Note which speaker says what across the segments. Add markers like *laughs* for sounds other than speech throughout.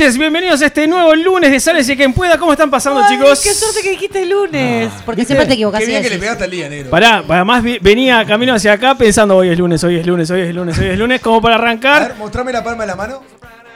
Speaker 1: noches. Bienvenidos a este nuevo lunes de Sales y quien pueda. ¿Cómo están pasando,
Speaker 2: Ay,
Speaker 1: chicos?
Speaker 2: Qué suerte que dijiste lunes. porque
Speaker 1: ¿viste?
Speaker 2: siempre te equivocas.
Speaker 3: Qué bien que le pegaste al día, negro.
Speaker 1: Pará, además vi- venía camino hacia acá pensando hoy es lunes, hoy es lunes, hoy es lunes, hoy es lunes, como para
Speaker 3: A ver,
Speaker 1: arrancar.
Speaker 3: mostrame la palma de la mano.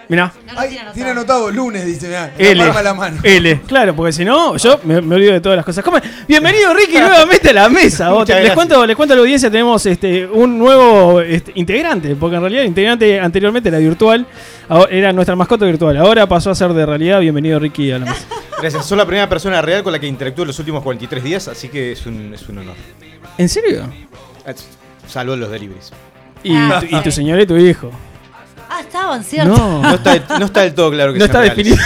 Speaker 1: Mirá,
Speaker 3: Ay,
Speaker 2: tiene
Speaker 3: tiene
Speaker 2: anotado.
Speaker 3: lunes, dice, mirá.
Speaker 1: L.
Speaker 3: La mano.
Speaker 1: L, claro, porque si no, yo me, me olvido de todas las cosas. ¿Cómo? Bienvenido, Ricky, nuevamente a la mesa. *laughs* Les, cuento, les cuento a la audiencia, tenemos este, un nuevo este, integrante, porque en realidad el integrante anteriormente era virtual, ahora- era nuestra mascota virtual, ahora pasó a ser de realidad. Bienvenido, Ricky, a la mesa. *laughs*
Speaker 4: Gracias, sos la primera persona real con la que interactúo los últimos 43 días, así que es un, es un honor.
Speaker 1: ¿En serio?
Speaker 4: Es- Salvo los deliveries.
Speaker 1: Y,
Speaker 2: Ah,
Speaker 1: tu, y tu
Speaker 2: ok.
Speaker 1: señora y tu hijo.
Speaker 2: Estaban, ¿cierto?
Speaker 1: No,
Speaker 4: No está, del- no está del todo claro que
Speaker 1: no
Speaker 4: sean
Speaker 1: está
Speaker 4: reales.
Speaker 1: definido.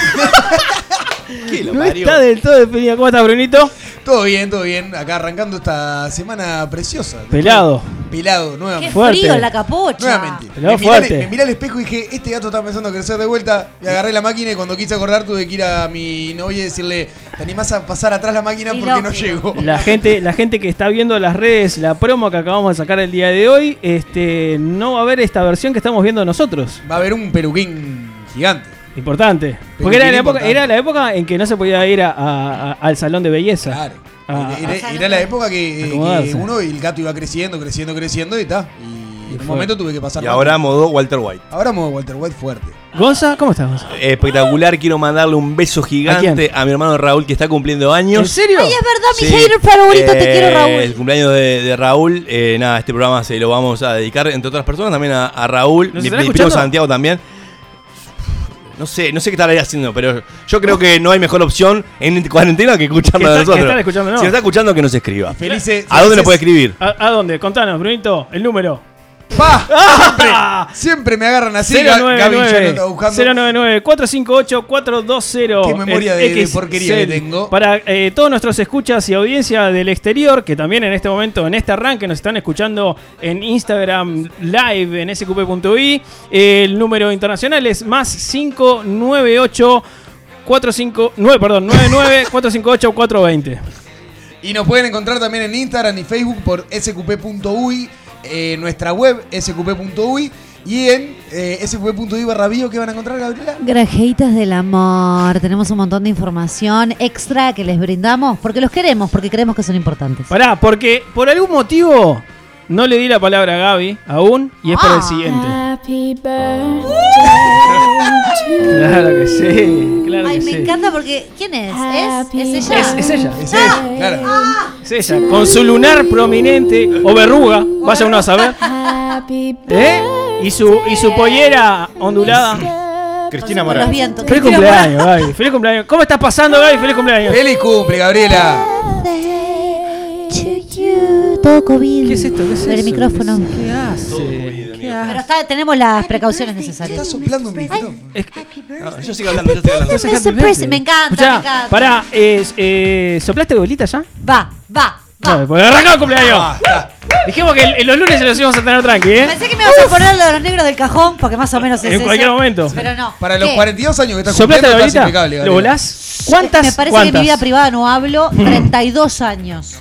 Speaker 1: *laughs*
Speaker 4: ¿Qué lo
Speaker 1: No
Speaker 4: parió?
Speaker 1: está del todo definido. ¿Cómo estás, Brunito?
Speaker 3: Todo bien, todo bien. Acá arrancando esta semana preciosa.
Speaker 1: Pelado.
Speaker 3: Pelado,
Speaker 2: Qué
Speaker 3: nuevamente.
Speaker 1: Fuerte.
Speaker 2: frío en la capocha.
Speaker 3: Nuevamente. Me miré, al-
Speaker 1: fuerte.
Speaker 3: me miré al espejo y dije, este gato está pensando crecer de vuelta. Y agarré la máquina y cuando quise acordar tuve que ir a mi novia y decirle, ¿te animás a pasar atrás la máquina
Speaker 2: Y
Speaker 3: porque
Speaker 2: no,
Speaker 3: llego?
Speaker 1: La gente, la gente que está viendo las redes, la promo que acabamos de sacar el día de hoy, este, no va a ver esta versión que estamos viendo nosotros.
Speaker 3: Va a haber un peluquín gigante.
Speaker 1: Importante. Porque era la, época,
Speaker 3: importante.
Speaker 1: era la época en que no se podía ir a- a- a- al salón de belleza.
Speaker 3: Claro.
Speaker 1: Ah,
Speaker 3: era,
Speaker 2: ah.
Speaker 3: era la época que, que uno y el gato iba creciendo, creciendo, creciendo y está. Y en un momento tuve que pasar.
Speaker 5: Y ahora
Speaker 3: máquina.
Speaker 5: modo Walter White.
Speaker 3: Ahora modo Walter White fuerte.
Speaker 1: Gonza, ¿cómo estás, Gonza?
Speaker 5: Espectacular, quiero mandarle un beso gigante
Speaker 1: ¿A
Speaker 5: a, mi hermano Raúl que está cumpliendo años.
Speaker 1: ¿En serio?
Speaker 2: Ay, es verdad, mi
Speaker 5: Sí,
Speaker 2: hater favorito, te
Speaker 5: eh,
Speaker 2: quiero,
Speaker 5: El
Speaker 2: Raúl.
Speaker 5: cumpleaños de, de Raúl, eh, nada, este programa se lo vamos a dedicar, entre otras personas, también a, a Raúl,
Speaker 1: ¿Nos
Speaker 5: mi, mi primo? Santiago también. No sé, no sé qué estará haciendo, pero yo creo que no hay mejor opción en cuarentena que escucharnos a nosotros.
Speaker 1: estar escuchándonos.
Speaker 5: Si nos está escuchando, que nos escriba.
Speaker 3: Felices.
Speaker 5: ¿A dónde nos puede escribir?
Speaker 1: ¿A, a dónde? Contanos, Brunito, el número.
Speaker 3: ¡Pa! Siempre, siempre me agarran así. Ga- Gaby ya lo está buscando.
Speaker 1: 099-458-420.
Speaker 3: Qué memoria de- de porquería que tengo.
Speaker 1: Para eh, todos nuestros escuchas y audiencia del exterior, que también en este momento, en este arranque, nos están escuchando en Instagram Live en sqp.i. El número internacional es más 598 459, perdón, 99 458 420.
Speaker 3: Y nos pueden encontrar también en Instagram y Facebook por sqp.uy, eh, nuestra web sqp.uy y en eh, sqp.uy barra bio que van a encontrar, Gabriela.
Speaker 2: Grajeitas del amor. Tenemos un montón de información extra que les brindamos porque los queremos, porque creemos que son importantes.
Speaker 1: Pará, porque por algún motivo no le di la palabra a Gaby aún y es por el
Speaker 2: Ah.
Speaker 1: siguiente.
Speaker 6: Happy birthday *laughs*
Speaker 1: Claro que sí, claro
Speaker 2: Ay,
Speaker 1: que
Speaker 2: me
Speaker 1: sí.
Speaker 2: encanta porque. ¿Quién es? ¿Es? ¿Es ella?
Speaker 1: Es, es ella,
Speaker 3: Es ella, claro.
Speaker 1: es ella. Con su lunar prominente o verruga, vaya uno a saber. ¿Eh? Y su, y su pollera ondulada.
Speaker 4: Cristina Morales.
Speaker 2: vientos.
Speaker 1: Feliz cumpleaños, Gaby. Feliz cumpleaños. ¿Cómo estás pasando, Gaby? Feliz cumpleaños.
Speaker 3: ¡Feliz cumple, Gabriela!
Speaker 2: Todo COVID.
Speaker 1: ¿Qué es esto? ¿Qué es
Speaker 2: El
Speaker 1: eso?
Speaker 2: micrófono.
Speaker 1: ¿Qué hace? ¿Qué hace?
Speaker 2: Pero está- tenemos las precauciones
Speaker 3: Está
Speaker 2: necesarias.
Speaker 3: soplando un micrófono.
Speaker 1: Es que-
Speaker 5: No, yo sigo hablando, yo sigo hablando.
Speaker 2: Happy birthday. Me encanta,
Speaker 1: Escuchá,
Speaker 2: me encanta.
Speaker 1: Pará, es, eh, ¿soplaste velita ya?
Speaker 2: Va, va, va.
Speaker 1: No, pues arrancó el cumpleaños.
Speaker 3: Ah, está.
Speaker 1: Dijimos que en los lunes se los íbamos a tener tranqui, ¿eh?
Speaker 2: Pensé que me ibas a poner lo de los negros del cajón, porque más o menos es
Speaker 1: En
Speaker 2: ese.
Speaker 1: cualquier momento.
Speaker 2: Pero no.
Speaker 3: Para los
Speaker 2: ¿Qué?
Speaker 3: 42 años que está
Speaker 1: ¿Soplaste
Speaker 3: cumpliendo,
Speaker 1: la
Speaker 3: estás impecable,
Speaker 1: ¿Lo
Speaker 3: Gabriela.
Speaker 1: volás? ¿Cuántas?
Speaker 2: Me parece
Speaker 1: ¿Cuántas?
Speaker 2: que en mi vida privada no hablo *clears throat* 32 años.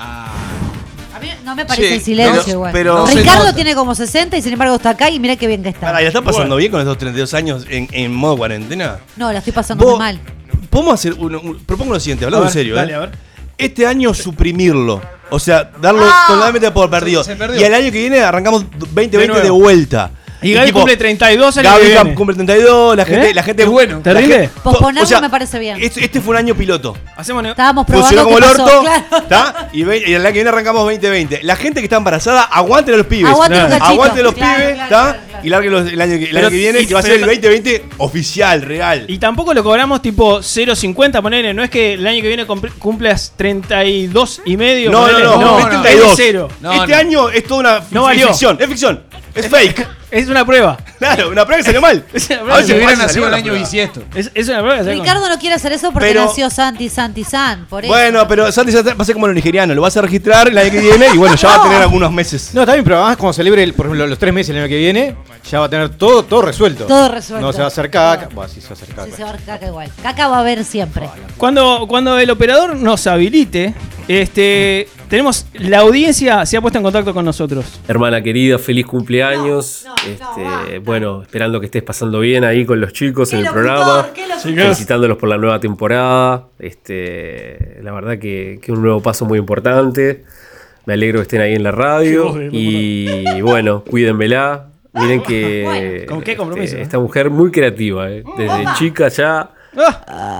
Speaker 2: A mí no me parece
Speaker 5: Sí,
Speaker 2: el silencio
Speaker 5: pero-
Speaker 2: igual.
Speaker 5: pero-
Speaker 3: No se
Speaker 2: Ricardo
Speaker 3: nota.
Speaker 2: tiene como 60 y sin embargo está acá y mira qué bien que está.
Speaker 5: Pará, ¿y la están pasando bien con estos 32 años en, en modo cuarentena?
Speaker 2: No, la estoy pasando
Speaker 5: Vos-
Speaker 2: muy mal.
Speaker 5: Podemos hacer un, un- propongo lo siguiente,
Speaker 1: A
Speaker 5: hablando
Speaker 1: ver,
Speaker 5: en serio,
Speaker 1: dale,
Speaker 5: ¿eh?
Speaker 1: a ver.
Speaker 5: Este año suprimirlo. O sea, darlo
Speaker 2: Ah.
Speaker 5: totalmente por perdido.
Speaker 3: Se- se perdió.
Speaker 5: y el año que viene arrancamos 2020
Speaker 1: De
Speaker 5: de,
Speaker 1: nuevo.
Speaker 5: vuelta.
Speaker 1: Y Gaby cumple 32 años
Speaker 5: Gaby
Speaker 1: viene.
Speaker 5: cumple 32, la gente,
Speaker 1: ¿Eh?
Speaker 5: la gente
Speaker 3: Es bueno.
Speaker 1: ¿Te
Speaker 5: la
Speaker 1: rinde?
Speaker 5: gente-
Speaker 2: Posponerlo
Speaker 5: o sea,
Speaker 2: me parece bien.
Speaker 5: Este, este fue un año piloto.
Speaker 1: Hacemos
Speaker 2: Estábamos
Speaker 5: Funcionó
Speaker 2: probando
Speaker 5: como el orto.
Speaker 2: claro.
Speaker 5: Y, ve- y el año que viene arrancamos 2020. La gente que está embarazada, aguanten a los pibes.
Speaker 2: Aguante
Speaker 1: Claro.
Speaker 5: Aguante los
Speaker 2: Claro,
Speaker 5: pibes,
Speaker 2: claro,
Speaker 5: ¿tá?
Speaker 2: claro, claro.
Speaker 5: Y larguen los- el año, que- el
Speaker 1: Pero-
Speaker 5: año que viene,
Speaker 1: y-
Speaker 5: que va a ser el
Speaker 1: pero-
Speaker 5: 2020 oficial, real.
Speaker 1: Y tampoco lo cobramos tipo 0.50, ponele. No es que el año que viene cumpl- cumplas 32 y medio.
Speaker 5: No, no,
Speaker 1: ponele.
Speaker 5: no,
Speaker 3: no,
Speaker 5: es
Speaker 3: no.
Speaker 5: 32.
Speaker 1: Es cero.
Speaker 3: No,
Speaker 5: este
Speaker 3: no.
Speaker 5: año es toda una
Speaker 1: No
Speaker 5: ficción. Es ficción. Es fake. *laughs*
Speaker 1: Es una prueba.
Speaker 5: Claro, una prueba que salió mal. *laughs*
Speaker 1: Es una
Speaker 3: A
Speaker 1: prueba
Speaker 3: ver si
Speaker 1: que-
Speaker 3: hubiera nacido el año bisiesto.
Speaker 1: es, es una prueba que salió con-
Speaker 2: Ricardo no quiere hacer eso porque
Speaker 5: Pero-
Speaker 2: nació Santi, Santi, San. Por eso.
Speaker 5: Bueno, pero Santi ya va a ser como los nigerianos, lo vas a registrar el año que viene y bueno, ya va a tener algunos meses.
Speaker 4: No, está bien, pero además cuando celebre, el- por ejemplo, los tres meses el año que viene, ya va a tener todo, todo resuelto.
Speaker 2: Todo resuelto.
Speaker 4: No se va a hacer caca. Bueno, sí se va a hacer caca.
Speaker 2: Sí, se va a ver caca igual. Caca va a haber siempre.
Speaker 1: Cuando, cuando el operador nos habilite, este, tenemos la audiencia se ha puesto en contacto con nosotros.
Speaker 7: Hermana querida, feliz cumpleaños.
Speaker 2: No, no, no,
Speaker 7: este, bueno, esperando que estés pasando bien ahí con los chicos
Speaker 2: ¡Qué
Speaker 7: en el
Speaker 2: locutor,
Speaker 7: programa. Felicitándolos por la nueva temporada. Este, la verdad que, que un nuevo paso muy importante. Me alegro que estén ahí en la radio. Y bueno, cuídenmela. Miren que
Speaker 1: ¿Con qué compromiso,
Speaker 7: este,
Speaker 1: eh?
Speaker 7: esta mujer muy creativa, eh. desde chica ya
Speaker 1: Ah,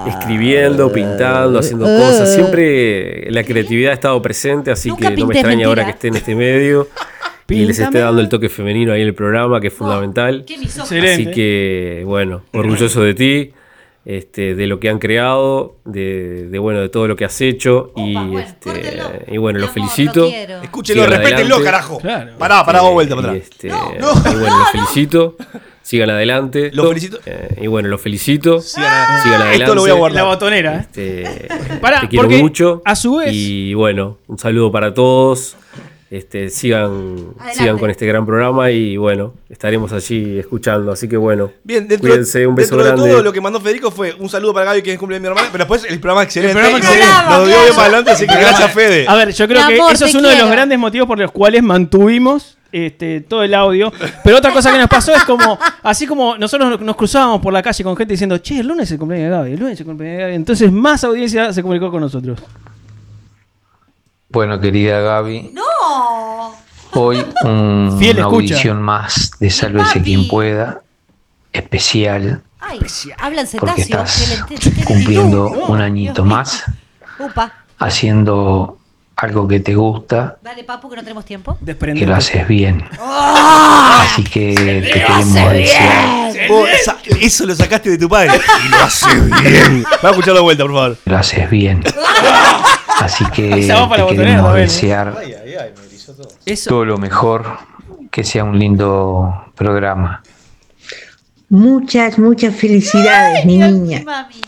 Speaker 7: escribiendo, pintando, haciendo cosas. Siempre la creatividad ha estado presente, así
Speaker 2: Nunca
Speaker 7: que no me extraña ahora que esté en este medio *laughs* y les esté dando el toque femenino ahí en el programa, que es fundamental.
Speaker 2: Qué misógino.
Speaker 1: Excelente.
Speaker 7: Así que, bueno, orgulloso de ti, este, de lo que han creado, de, de, bueno, de todo lo que has hecho y,
Speaker 2: bueno,
Speaker 7: este,
Speaker 2: córtenlo.
Speaker 7: y bueno,
Speaker 2: Mi
Speaker 7: lo
Speaker 2: amor,
Speaker 7: felicito.
Speaker 2: lo.
Speaker 5: Escúchenlo, respétenlo, carajo.
Speaker 1: Claro.
Speaker 5: Pará, pará, vos vuelta para
Speaker 7: Y,
Speaker 5: atrás.
Speaker 7: este, y bueno, lo felicito. Sigan adelante.
Speaker 5: Lo felicito.
Speaker 7: Eh, y bueno, lo felicito.
Speaker 5: Sigan-
Speaker 7: Sigan adelante.
Speaker 5: Esto lo voy a guardar.
Speaker 1: La botonera, ¿eh?
Speaker 7: Este,
Speaker 1: Pará,
Speaker 7: te quiero mucho.
Speaker 1: a su vez-
Speaker 7: Y bueno, un saludo para todos. Este, sigan,
Speaker 2: Adelante.
Speaker 7: sigan con este gran programa y bueno, estaremos allí escuchando. Así que bueno,
Speaker 5: Bien, dentro,
Speaker 7: cuídense, un beso
Speaker 5: dentro de
Speaker 7: grande.
Speaker 5: todo lo que mandó Federico fue un saludo para Gaby que es cumple mi hermana, pero después el programa excelente.
Speaker 3: El programa
Speaker 2: excelente.
Speaker 5: Nos dio bien para adelante, así que gracias Fede.
Speaker 1: A ver, yo creo que eso es uno de los grandes motivos por los cuales mantuvimos este, todo el audio. Pero otra cosa que nos pasó es como, así como nosotros nos- nos cruzábamos por la calle con gente diciendo, che, el lunes es el cumpleaños de Gaby, el lunes es el cumpleaños de Gaby. Entonces más audiencia se comunicó con nosotros.
Speaker 8: Bueno, querida Gaby,
Speaker 2: ¡No!
Speaker 8: Hoy un-
Speaker 1: Fiel
Speaker 8: una
Speaker 1: escucha.
Speaker 8: audición más de Sálvese quien pueda, especial,
Speaker 2: Ay, hablan
Speaker 8: porque estás cumpliendo un añito más, haciendo algo que te gusta,
Speaker 2: Dale, papu, que no tenemos tiempo.
Speaker 8: que lo haces bien.
Speaker 2: ¡Ah!
Speaker 8: Así que te queremos desear,
Speaker 5: Vos, esa- eso lo sacaste de tu padre. Y lo hace bien. Va a escucharlo de vuelta, por favor.
Speaker 8: lo haces bien. Así que *laughs*
Speaker 1: para
Speaker 8: te queremos desear
Speaker 1: Eso.
Speaker 8: todo lo mejor, que sea un lindo programa.
Speaker 9: Muchas, muchas felicidades, mi niña.
Speaker 2: Mami.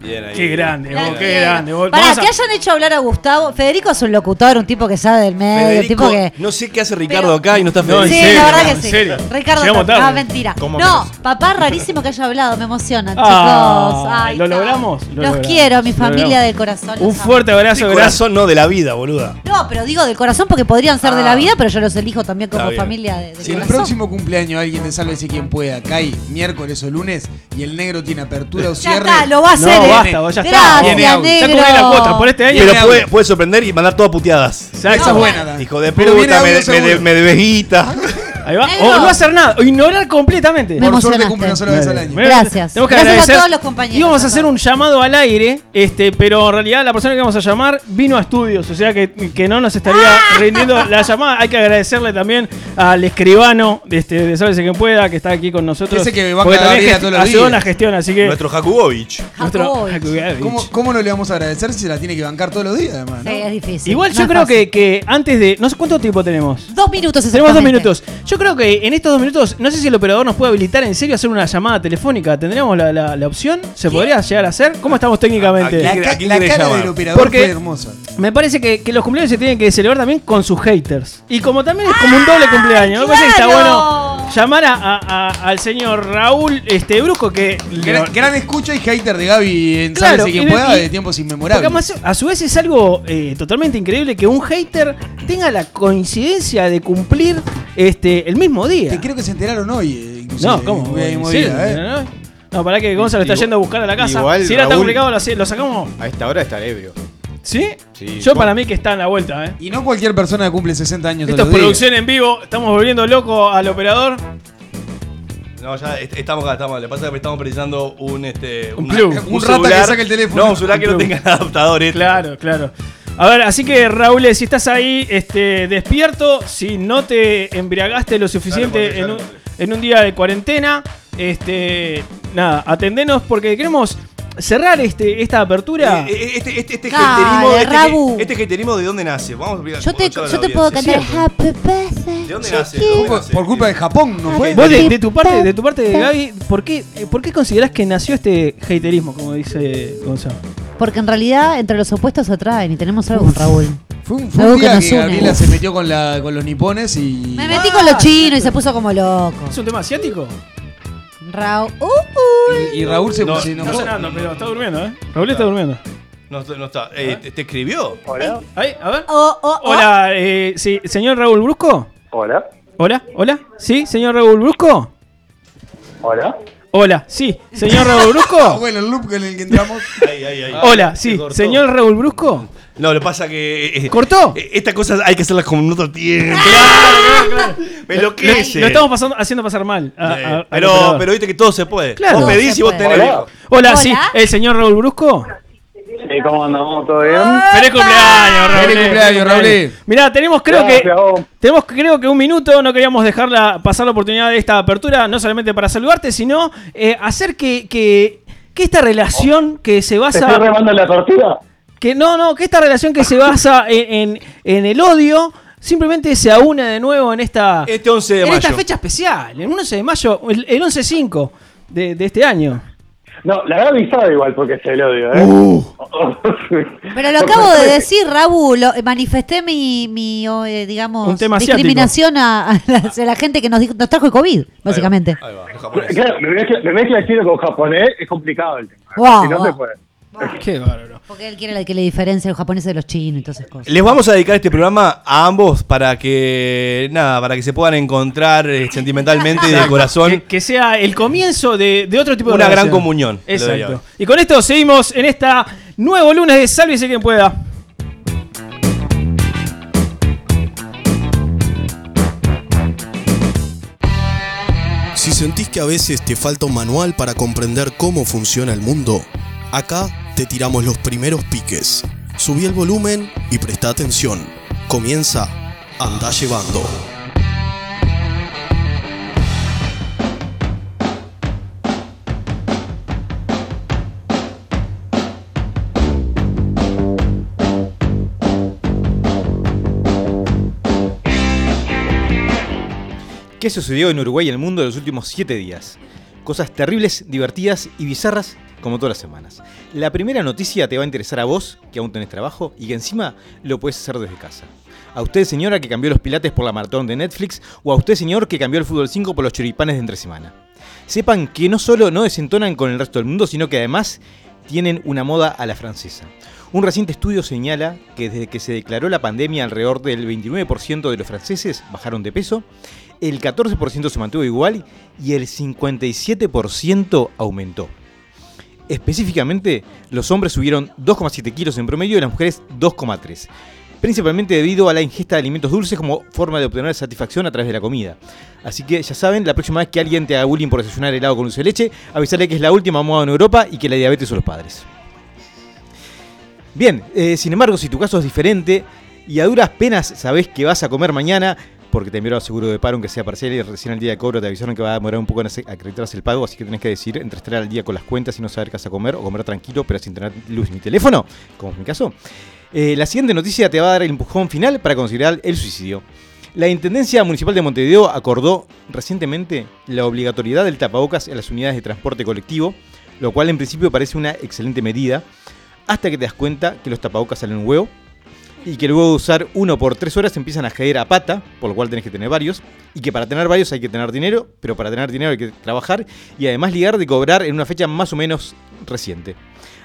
Speaker 5: Bien ahí.
Speaker 1: Qué grande, vos, qué grande. vos.
Speaker 2: Pará,
Speaker 1: Vamos a-
Speaker 2: que hayan hecho hablar a Gustavo. Federico es un locutor, un tipo que sabe del medio, un
Speaker 5: Federico,
Speaker 2: tipo que.
Speaker 5: no sé qué hace Ricardo
Speaker 2: Pero-
Speaker 5: acá y no está
Speaker 1: No, en
Speaker 2: Sí,
Speaker 1: serio,
Speaker 2: la verdad
Speaker 1: no,
Speaker 2: que
Speaker 1: en
Speaker 2: sí.
Speaker 1: serio.
Speaker 2: Ricardo,
Speaker 1: Llegamos
Speaker 2: no,
Speaker 1: tarde.
Speaker 2: mentira.
Speaker 4: ¿Cómo
Speaker 2: No,
Speaker 4: menos?
Speaker 2: papá rarísimo que haya hablado, me emocionan,
Speaker 1: Ah,
Speaker 2: chicos. Ay,
Speaker 1: ¿lo logramos? Lo
Speaker 2: Los
Speaker 1: logramos.
Speaker 2: quiero, mi
Speaker 1: Lo
Speaker 2: familia
Speaker 1: logramos.
Speaker 2: del corazón.
Speaker 1: Un
Speaker 2: los amo.
Speaker 1: fuerte abrazo, gracias.
Speaker 5: corazón no de la vida, boluda.
Speaker 2: No, pero digo del corazón porque podrían ser de la
Speaker 5: Ah.
Speaker 2: vida, pero yo los elijo también como
Speaker 5: bien.
Speaker 2: familia de, del
Speaker 3: Si el
Speaker 2: corazón.
Speaker 3: próximo cumpleaños alguien de Sálvese quien pueda cae miércoles o lunes y el negro tiene apertura o
Speaker 2: Ya
Speaker 3: cierre.
Speaker 2: está, lo va a hacer. eh.
Speaker 1: basta, vos ya está.
Speaker 2: Gracias,
Speaker 3: audio.
Speaker 1: Ya
Speaker 2: negro.
Speaker 1: cubrí la cuota por este año.
Speaker 5: Pero puede, puede sorprender y mandar todas puteadas.
Speaker 3: Esa es
Speaker 1: No,
Speaker 3: buena.
Speaker 5: Hijo de puta, me, me, me debes guita.
Speaker 1: Ahí va.
Speaker 2: Negro.
Speaker 1: O no hacer nada, o ignorar completamente.
Speaker 2: Me
Speaker 3: Por suerte cumple una sola vez al año.
Speaker 1: Bueno,
Speaker 2: Gracias.
Speaker 1: Tenemos que
Speaker 2: Gracias a todos los compañeros,
Speaker 1: Íbamos a
Speaker 2: a
Speaker 1: hacer un llamado al aire, este, pero en realidad la persona que vamos a llamar vino a estudios, o sea que, que no nos estaría
Speaker 2: Ah.
Speaker 1: rindiendo la *laughs* llamada. Hay que agradecerle también al escribano de, este, de Sálvese quien pueda, que está aquí con nosotros.
Speaker 3: Ese que banca
Speaker 1: porque gest-
Speaker 3: todos los
Speaker 1: ayudó en
Speaker 3: días.
Speaker 1: la gestión, así que.
Speaker 5: Nuestro Jakubovich.
Speaker 3: ¿Cómo, ¿Cómo no le vamos a agradecer si se la tiene que bancar todos los días, además? ¿no?
Speaker 2: Sí, es difícil.
Speaker 1: Igual
Speaker 2: No
Speaker 1: yo creo que, que antes de. No sé cuánto tiempo tenemos.
Speaker 2: Dos minutos
Speaker 1: Tenemos dos minutos. Yo creo que en estos dos minutos, no sé si el operador nos puede habilitar en serio a hacer una llamada telefónica. ¿Tendríamos la, la- la opción? ¿Se podría llegar a hacer? ¿Cómo estamos técnicamente?
Speaker 3: La,
Speaker 5: ¿A quién-
Speaker 3: ca-
Speaker 5: a quién
Speaker 3: la
Speaker 5: querés
Speaker 3: cara
Speaker 5: llamar?
Speaker 3: del operador
Speaker 1: Porque-
Speaker 3: fue hermosa.
Speaker 1: Me parece que, que los cumpleaños se tienen que celebrar también con sus haters. Y como también es como un doble cumpleaños, me parece que está bueno llamar a, a- a- al señor Raúl este Brusco que.
Speaker 3: Gran, gran escucha y hater de Gaby en
Speaker 1: Claro,
Speaker 3: quien pueda
Speaker 1: y-
Speaker 3: de tiempos inmemorables.
Speaker 1: además, a su vez es algo eh, totalmente increíble que un hater tenga la coincidencia de cumplir este el mismo día.
Speaker 3: Que creo que se enteraron hoy, eh, inclusive.
Speaker 1: No, ¿cómo?
Speaker 3: ¿eh?
Speaker 1: ¿No? No, para que Gonzalo está yendo a buscar a la casa.
Speaker 4: igual,
Speaker 1: si era tan complicado, lo, lo sacamos.
Speaker 4: A esta hora está ebrio.
Speaker 1: ¿Sí?
Speaker 4: Sí.
Speaker 1: Yo para mí que está en la vuelta, ¿eh?
Speaker 3: Y no cualquier persona que cumple 60 años
Speaker 1: Esto es producción en vivo. Estamos volviendo loco al operador.
Speaker 5: No, ya est- estamos acá, estamos. Le pasa que estamos precisando un este.
Speaker 1: Un plug.
Speaker 3: Un rata que saque el teléfono.
Speaker 5: No, un celular que no
Speaker 1: plug.
Speaker 5: tenga adaptadores.
Speaker 1: Claro, claro. A ver, así que Raúl, si estás ahí este, despierto, si no te embriagaste lo suficiente
Speaker 5: Dale,
Speaker 1: en,
Speaker 5: dale,
Speaker 1: un,
Speaker 5: dale.
Speaker 1: en un día de cuarentena, este, nada, atendenos porque queremos cerrar este, esta apertura.
Speaker 5: Eh, eh, Este, este, este haterismo, este,
Speaker 2: Rabu.
Speaker 5: este haterismo, ¿de dónde nace? Vamos a
Speaker 2: Yo te, yo te puedo cantar Happy Birthday.
Speaker 5: ¿De dónde nace?
Speaker 2: you.
Speaker 5: ¿De dónde
Speaker 3: Por,
Speaker 5: nace?
Speaker 3: por culpa de Japón, ¿no fue?
Speaker 1: Vos de, de tu parte, de tu parte, Gaby, ¿por qué, eh, ¿por qué considerás que nació este haterismo, como dice Gonzalo?
Speaker 2: Porque en realidad entre los opuestos se atraen y tenemos algo con Raúl.
Speaker 3: Fue un, fue
Speaker 2: Algo
Speaker 3: un
Speaker 2: que
Speaker 3: día
Speaker 2: nos
Speaker 3: que
Speaker 2: une.
Speaker 3: Gabriela se metió con, la, con los nipones y.
Speaker 2: Me metí con los chinos y se puso como loco.
Speaker 1: ¿Es un tema asiático?
Speaker 2: Raúl. Uh, uh.
Speaker 3: Y, y Raúl se,
Speaker 5: No,
Speaker 3: se
Speaker 1: No
Speaker 3: enojó.
Speaker 1: nada, pero está durmiendo, ¿eh? Raúl está durmiendo.
Speaker 5: No, no está. Eh, ¿te, te escribió?
Speaker 10: Hola.
Speaker 1: Ahí, a ver.
Speaker 2: Oh, oh, oh.
Speaker 1: Hola, eh, sí, señor Raúl Brusco.
Speaker 10: Hola.
Speaker 1: Hola, hola. ¿Sí, señor Raúl Brusco?
Speaker 10: Hola.
Speaker 1: Hola, sí, señor Raúl *laughs*
Speaker 3: Ah,
Speaker 1: Brusco.
Speaker 3: bueno, el loop en el que entramos.
Speaker 1: Hola, sí, señor Raúl Brusco.
Speaker 5: No, lo que pasa que. eh,
Speaker 1: ¿Cortó?
Speaker 5: eh, Estas cosas hay que hacerlas con un otro tiempo. *laughs* Me
Speaker 1: Lo,
Speaker 5: enloquece.
Speaker 1: lo estamos pasando, haciendo pasar mal. a-
Speaker 5: Eh,
Speaker 1: a- al
Speaker 5: pero,
Speaker 1: operador.
Speaker 5: pero viste que todo se puede.
Speaker 1: Claro.
Speaker 5: Vos pedís y vos tenés.
Speaker 10: Hola.
Speaker 1: Hola,
Speaker 2: Hola.
Speaker 1: sí, el señor Raúl Brusco.
Speaker 10: ¿Y cómo andamos? ¿Todo bien?
Speaker 1: ¡Feliz cumpleaños, Raúl!
Speaker 3: Feliz cumpleaños, Raúl.
Speaker 1: Mirá, tenemos creo
Speaker 10: Gracias,
Speaker 1: que
Speaker 10: vos.
Speaker 1: tenemos creo que un minuto, no queríamos dejarla pasar la oportunidad de esta apertura, no solamente para saludarte, sino eh, hacer que, que, que esta relación que se
Speaker 10: ¿Te
Speaker 1: basa
Speaker 10: estoy remando la tortilla?
Speaker 1: Que no, no, que esta relación que se basa en, en, en el odio simplemente se aúne de nuevo en esta
Speaker 5: Este 11 de
Speaker 1: en
Speaker 5: mayo.
Speaker 1: esta fecha especial, en 11 de mayo, el, el 11-5 de, de este año.
Speaker 10: No, la Gaby sabe igual porque se el odio, ¿eh?
Speaker 1: Uh.
Speaker 2: Pero lo acabo de decir, Raúl. lo- manifesté mi, mi oh, eh, digamos, discriminación a, a la, a la gente que nos, nos trajo el COVID, básicamente.
Speaker 5: Ahí va, los japoneses.
Speaker 10: Claro, me mezcla, me mezcla chino con japonés, es complicado el tema.
Speaker 2: Wow,
Speaker 10: si no
Speaker 2: wow.
Speaker 10: se puede.
Speaker 1: Qué bárbaro.
Speaker 2: Porque él quiere que le diferencie a los japoneses de los chinos y todas esas cosas.
Speaker 5: Les vamos a dedicar este programa a ambos para que nada, para que se puedan encontrar eh, sentimentalmente y de corazón.
Speaker 1: Que, que sea el comienzo de, de otro tipo de
Speaker 5: Una gran comunión,
Speaker 1: Exacto. Y con esto seguimos en esta nuevo lunes de Sálvese quien pueda.
Speaker 11: Si sentís que a veces te falta un manual para comprender cómo funciona el mundo, acá te tiramos los primeros piques. Subí el volumen y presta atención. Comienza Anda Llevando.
Speaker 4: ¿Qué sucedió en Uruguay y el mundo en los últimos 7 días? Cosas terribles, divertidas y bizarras como todas las semanas. La primera noticia te va a interesar a vos, que aún tenés trabajo y que encima lo puedes hacer desde casa. A usted señora que cambió los pilates por la maratón de Netflix o a usted señor que cambió el fútbol 5 por los choripanes de entre semana. Sepan que no solo no desentonan con el resto del mundo, sino que además tienen una moda a la francesa. Un reciente estudio señala que desde que se declaró la pandemia alrededor del 29% de los franceses bajaron de peso, el 14% se mantuvo igual y el 57% aumentó. Específicamente, los hombres subieron 2,7 kilos en promedio y las mujeres 2,3. Principalmente debido a la ingesta de alimentos dulces como forma de obtener satisfacción a través de la comida. Así que ya saben, la próxima vez que alguien te haga bullying por desayunar helado con dulce de leche, avisarle que es la última moda en Europa y que la diabetes son los padres. Bien, eh, sin embargo, si tu caso es diferente y a duras penas sabés que vas a comer mañana, porque te enviaron seguro de paro, aunque sea parcial, y recién al día de cobro te avisaron que va a demorar un poco en acreditarse el pago, así que tenés que decir entre estar al día con las cuentas y no saber qué vas a comer, o comer tranquilo, pero sin tener luz ni teléfono, como es mi caso. Eh, la siguiente noticia te va a dar el empujón final para considerar el suicidio. La Intendencia Municipal de Montevideo acordó recientemente la obligatoriedad del tapabocas en las unidades de transporte colectivo, lo cual en principio parece una excelente medida, hasta que te das cuenta que los tapabocas salen un huevo y que luego de usar uno por tres horas empiezan a caer a pata, por lo cual tenés que tener varios, y que para tener varios hay que tener dinero, pero para tener dinero hay que trabajar y además ligar de cobrar en una fecha más o menos reciente.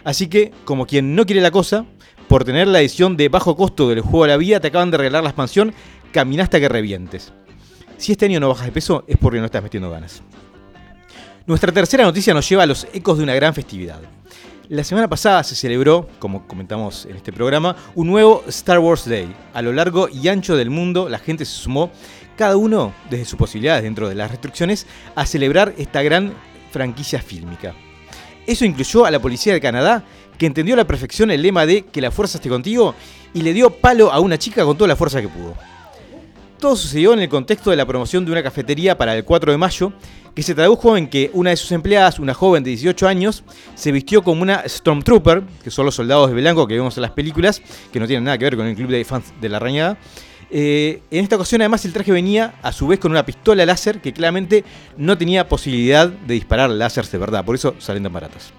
Speaker 4: Así que, como quien no quiere la cosa, por tener la edición de bajo costo del juego de la vida, te acaban de regalar la expansión Camina hasta que revientes. Si este año no bajas de peso, es porque no estás metiendo ganas. Nuestra tercera noticia nos lleva a los ecos de una gran festividad. La semana pasada se celebró, como comentamos en este programa, un nuevo Star Wars Day. A lo largo y ancho del mundo, la gente se sumó, cada uno desde sus posibilidades dentro de las restricciones, a celebrar esta gran franquicia fílmica. Eso incluyó a la policía de Canadá, que entendió a la perfección el lema de que la fuerza esté contigo y le dio palo a una chica con toda la fuerza que pudo. Todo sucedió en el contexto de la promoción de una cafetería para el 4 de mayo, que se tradujo en que una de sus empleadas, una joven de 18 años, se vistió como una Stormtrooper, que son los soldados de blanco que vemos en las películas, que no tienen nada que ver con el club de fans de la rañada. Eh, en esta ocasión además el traje venía a su vez con una pistola láser que claramente no tenía posibilidad de disparar láseres de verdad, por eso salen tan baratas.